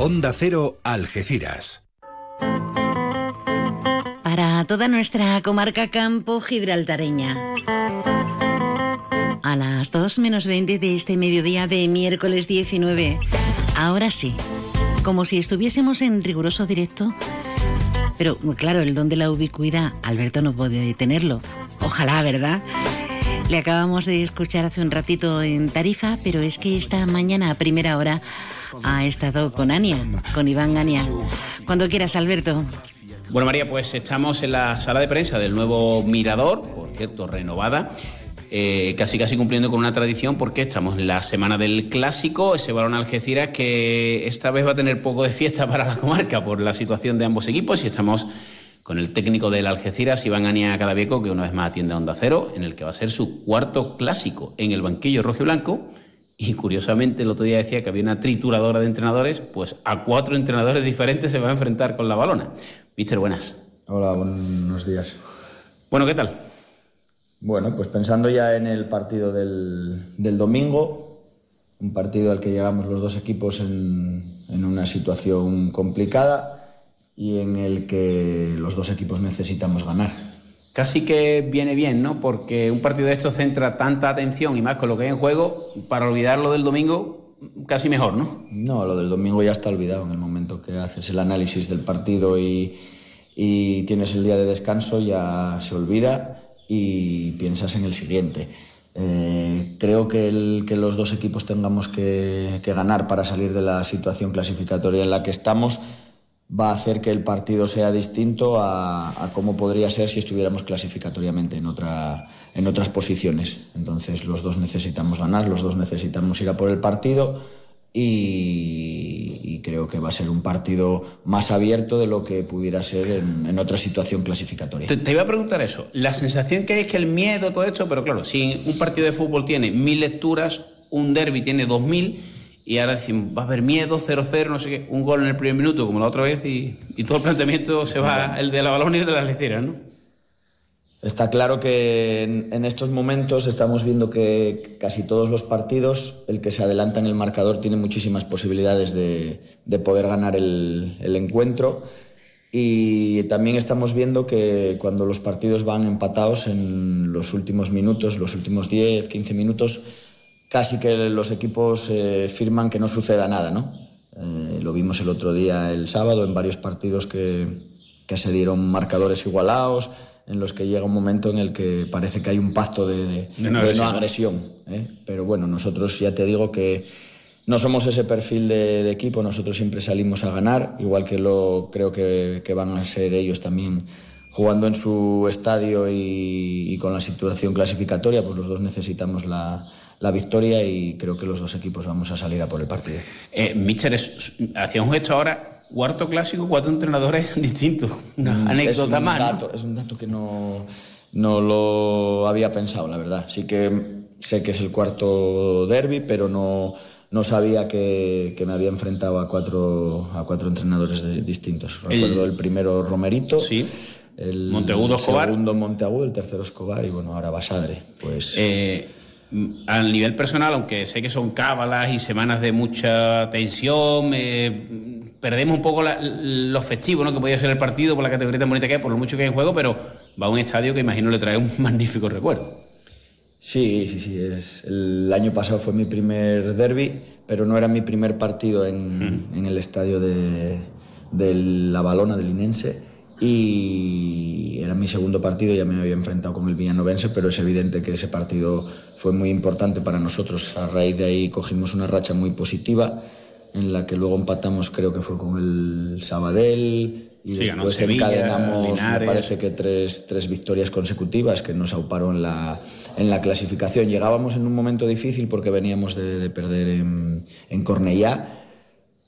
Onda Cero Algeciras. Para toda nuestra comarca campo gibraltareña. A las 2 menos 20 de este mediodía de miércoles 19. Ahora sí, como si estuviésemos en riguroso directo. Pero claro, el don de la ubicuidad, Alberto no puede tenerlo. Ojalá, ¿verdad? Le acabamos de escuchar hace un ratito en Tarifa, pero es que esta mañana a primera hora ha estado con Ania, con Iván Ania. Cuando quieras, Alberto. Bueno, María, pues estamos en la sala de prensa del nuevo Mirador, por cierto, renovada. eh, casi casi cumpliendo con una tradición porque estamos en la semana del clásico, ese balón Algeciras que esta vez va a tener poco de fiesta para la comarca por la situación de ambos equipos y estamos con el técnico del Algeciras, Iván Ania Cadavieco, que una vez más atiende a Onda Cero, en el que va a ser su cuarto clásico en el banquillo rojo y blanco. Y curiosamente el otro día decía que había una trituradora de entrenadores, pues a cuatro entrenadores diferentes se va a enfrentar con la balona. Mister, buenas. Hola, buenos días. Bueno, ¿qué tal? Bueno, pues pensando ya en el partido del, del domingo, un partido al que llegamos los dos equipos en, en una situación complicada y en el que los dos equipos necesitamos ganar. Casi que viene bien, ¿no? Porque un partido de estos centra tanta atención y más con lo que hay en juego, para olvidar lo del domingo, casi mejor, ¿no? No, lo del domingo ya está olvidado en el momento que haces el análisis del partido y, y tienes el día de descanso, ya se olvida y piensas en el siguiente. Eh, creo que, el, que los dos equipos tengamos que, que ganar para salir de la situación clasificatoria en la que estamos va a hacer que el partido sea distinto a, a cómo podría ser si estuviéramos clasificatoriamente en, otra, en otras posiciones. Entonces los dos necesitamos ganar, los dos necesitamos ir a por el partido y, y creo que va a ser un partido más abierto de lo que pudiera ser en, en otra situación clasificatoria. Te, te iba a preguntar eso. La sensación que hay es que el miedo, todo esto, pero claro, si un partido de fútbol tiene mil lecturas, un derby tiene dos mil, y ahora decimos, va a haber miedo, 0-0, no sé qué, un gol en el primer minuto, como la otra vez, y, y todo el planteamiento se va, el de la balón y el de las leceras, ¿no? Está claro que en, en, estos momentos estamos viendo que casi todos los partidos, el que se adelanta en el marcador tiene muchísimas posibilidades de, de poder ganar el, el, encuentro. Y también estamos viendo que cuando los partidos van empatados en los últimos minutos, los últimos 10, 15 minutos, casi que los equipos eh, firman que no suceda nada, ¿no? Eh, lo vimos el otro día, el sábado, en varios partidos que, que se dieron marcadores igualados en los que llega un momento en el que parece que hay un pacto de, de, de no agresión. De no agresión ¿eh? Pero bueno, nosotros ya te digo que no somos ese perfil de, de, equipo, nosotros siempre salimos a ganar, igual que lo creo que, que van a ser ellos también jugando en su estadio y, y, con la situación clasificatoria, pues los dos necesitamos la, la victoria y creo que los dos equipos vamos a salir a por el partido. Eh, Mister, hacía un gesto ahora cuarto clásico, cuatro entrenadores distintos. Una mm, anécdota es un más. Dato, ¿no? Es un dato que no, no lo había pensado, la verdad. Sí que sé que es el cuarto derby, pero no, no sabía que, que, me había enfrentado a cuatro, a cuatro entrenadores de, distintos. Recuerdo el, el, primero Romerito. Sí. El Monteagudo Escobar. segundo Monteagudo, el tercero Escobar y bueno, ahora Basadre. Pues... Eh, a nivel personal, aunque sé que son cábalas y semanas de mucha tensión, eh, perdemos un poco la, los festivos, ¿no? que podía ser el partido por la categoría tan bonita que hay, por lo mucho que hay en juego, pero va a un estadio que imagino le trae un magnífico recuerdo. Sí, sí, sí. Es, el año pasado fue mi primer derby, pero no era mi primer partido en, en el estadio de, de La Balona, del Inense. Y era mi segundo partido, ya me había enfrentado con el Villanovense, pero es evidente que ese partido fue muy importante para nosotros. A raíz de ahí cogimos una racha muy positiva en la que luego empatamos, creo que fue con el Sabadell y Sí, después Sevilla, encadenamos, Linares. me parece que tres, tres victorias consecutivas que nos auparon la, en la clasificación. Llegábamos en un momento difícil porque veníamos de, de perder en, en Cornellá,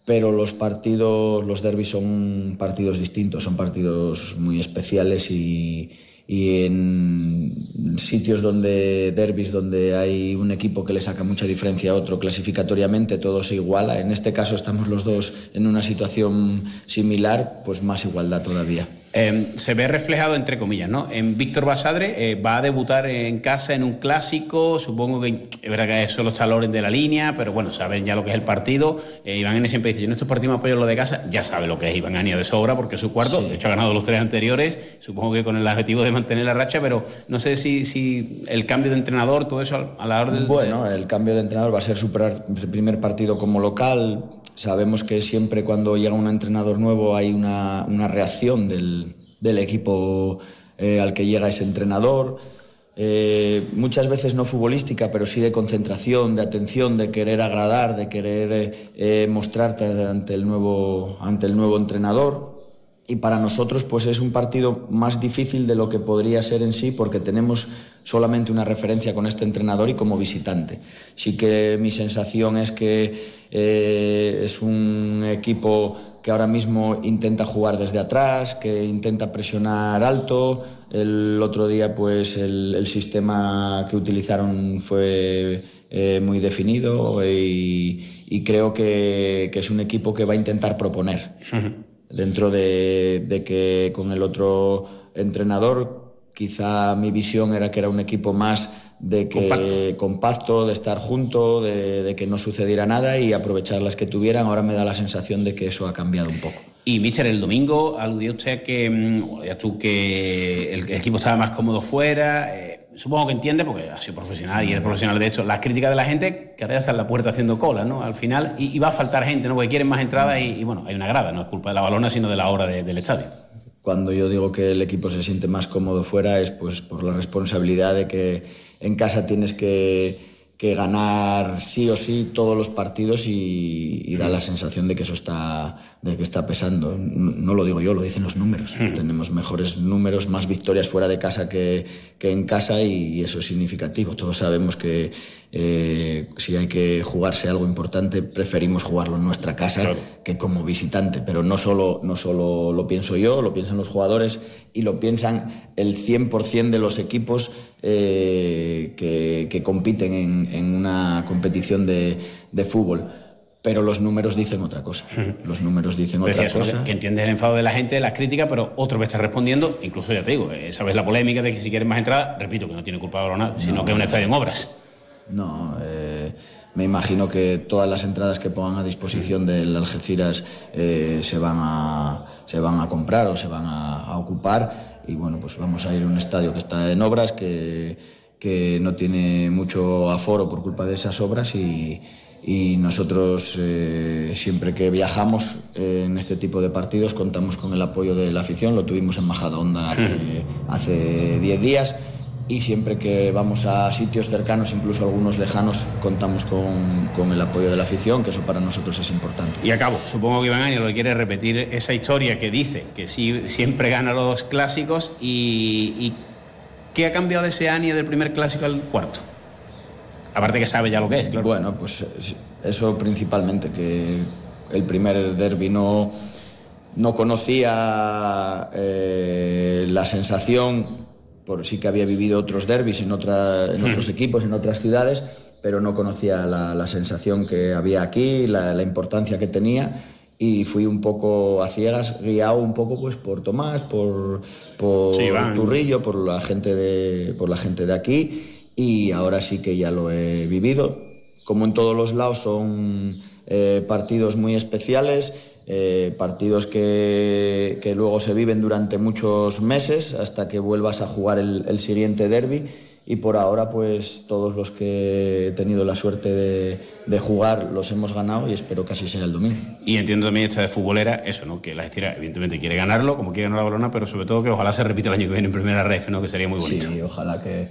pero los partidos, los derbis son partidos distintos, son partidos muy especiales y, y en sitios donde derbis donde hay un equipo que le saca mucha diferencia a otro clasificatoriamente todo se iguala. En este caso estamos los dos en una situación similar pues más igualdad todavía Eh, se ve reflejado entre comillas, ¿no? En Víctor Basadre eh, va a debutar en casa en un clásico, supongo que es verdad que solo está Loren de la línea, pero bueno, saben ya lo que es el partido. Eh, Iván Eni siempre dice, yo en estos partidos me apoyo lo de casa, ya sabe lo que es Iván Eni de sobra porque es su cuarto, de hecho ha ganado los tres anteriores, supongo que con el objetivo de mantener la racha, pero no sé si, si el cambio de entrenador, todo eso a la hora del... Bueno, el cambio de entrenador va a ser su pr- primer partido como local. Sabemos que siempre cuando llega un entrenador nuevo hay una, una reacción del, del equipo eh, al que llega ese entrenador. Eh, muchas veces no futbolística, pero sí de concentración, de atención, de querer agradar, de querer eh, mostrarte ante el nuevo, ante el nuevo entrenador y para nosotros pues es un partido más difícil de lo que podría ser en sí porque tenemos solamente una referencia con este entrenador y como visitante. Sí que mi sensación es que eh, es un equipo que ahora mismo intenta jugar desde atrás, que intenta presionar alto. El otro día pues el, el sistema que utilizaron fue eh, muy definido y, y creo que, que es un equipo que va a intentar proponer dentro de, de que con el otro entrenador quizá mi visión era que era un equipo más de que compacto, de estar junto, de, de que no sucediera nada y aprovechar las que tuvieran. Ahora me da la sensación de que eso ha cambiado un poco. Y, Mister, el domingo aludió usted a que, mm, bueno, ya tú, que el, el equipo estaba más cómodo fuera. eh, supongo que entiende, porque ha sido profesional y es profesional de hecho, las críticas de la gente, que ahora ya la puerta haciendo cola, ¿no? Al final, y, va a faltar gente, ¿no? Porque quieren más entradas y, bueno, hay una grada, no es culpa de la balona, sino de la obra de- del estadio. Cuando yo digo que el equipo se siente más cómodo fuera es pues por la responsabilidad de que en casa tienes que, que ganar sí o sí todos los partidos y, y da la sensación de que eso está, de que está pesando. No, no lo digo yo, lo dicen los números. Tenemos mejores números, más victorias fuera de casa que, que en casa y eso es significativo. Todos sabemos que eh, si hay que jugarse algo importante, preferimos jugarlo en nuestra casa que como visitante. Pero no solo, no solo lo pienso yo, lo piensan los jugadores y lo piensan el 100% de los equipos eh, que, que compiten en, en una competición de, de fútbol. Pero los números dicen otra cosa. Los números dicen otra Decías, ¿no? cosa. que entiendes el enfado de la gente, las críticas, pero otro me está respondiendo, incluso ya te digo, eh, sabes la polémica de que si quieres más entradas, repito, que no tiene culpa de balona, sino que es un estadio en obras. No, eh, me imagino que todas las entradas que pongan a disposición del Algeciras eh, se, van a, se van a comprar o se van a, a ocupar. Y bueno, pues vamos a ir a un estadio que está en obras, que, que no tiene mucho aforo por culpa de esas obras y, y nosotros eh, siempre que viajamos eh, en este tipo de partidos contamos con el apoyo de la afición. Lo tuvimos en Majadahonda hace, hace 10 días y siempre que vamos a sitios cercanos, incluso algunos lejanos, contamos con, con el apoyo de la afición, que eso para nosotros es importante. Y acabo, supongo que Iván Áñez lo quiere repetir esa historia que dice que sí, siempre gana los clásicos y, y ¿qué ha cambiado de ese Áñez del primer clásico al cuarto? Aparte que sabe ya lo que es, claro. Bueno, pues eso principalmente, que el primer derby no, no conocía eh, la sensación, por sí que había vivido otros derbis en, otra, en otros equipos, en otras ciudades, pero no conocía la, la sensación que había aquí, la, la importancia que tenía y fui un poco a ciegas, guiado un poco pues por Tomás, por, por Sí. Turrillo, por la gente de, por la gente de aquí y ahora sí que ya lo he vivido. Como en todos los lados son eh, partidos muy especiales, eh, partidos que, que luego se viven durante muchos meses hasta que vuelvas a jugar el, el siguiente derby y por ahora pues todos los que he tenido la suerte de, de jugar los hemos ganado y espero que así sea el domingo. Y entiendo también esta de futbolera, eso, ¿no? Que la Algeciras evidentemente quiere ganarlo, como quiere ganar la balona, pero sobre todo que ojalá se repita el año que viene en primera ref, ¿no? Que sería muy bonito. Sí, ojalá que,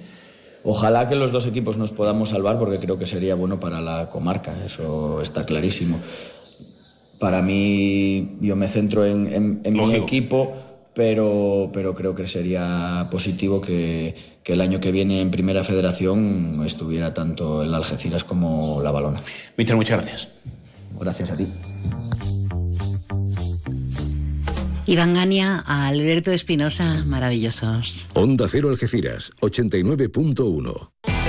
ojalá que los dos equipos nos podamos salvar porque creo que sería bueno para la comarca, eso está clarísimo. Para mí, yo me centro en, en- en mi equipo, pero, pero creo que sería positivo que, que el año que viene en Primera Federación estuviera tanto el Algeciras como la Balona. Mister, muchas gracias. Gracias a ti. Iván Gania, Alberto Espinosa, maravillosos. Onda Cero Algeciras, 89.1.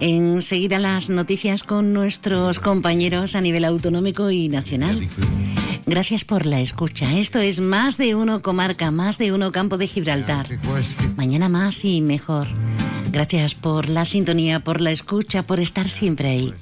Enseguida las noticias con nuestros compañeros a nivel autonómico y nacional. Gracias por la escucha. Esto es Más de Uno Comarca, Más de Uno Campo de Gibraltar. Mañana más y mejor. Gracias por la sintonía, por la escucha, por estar siempre ahí.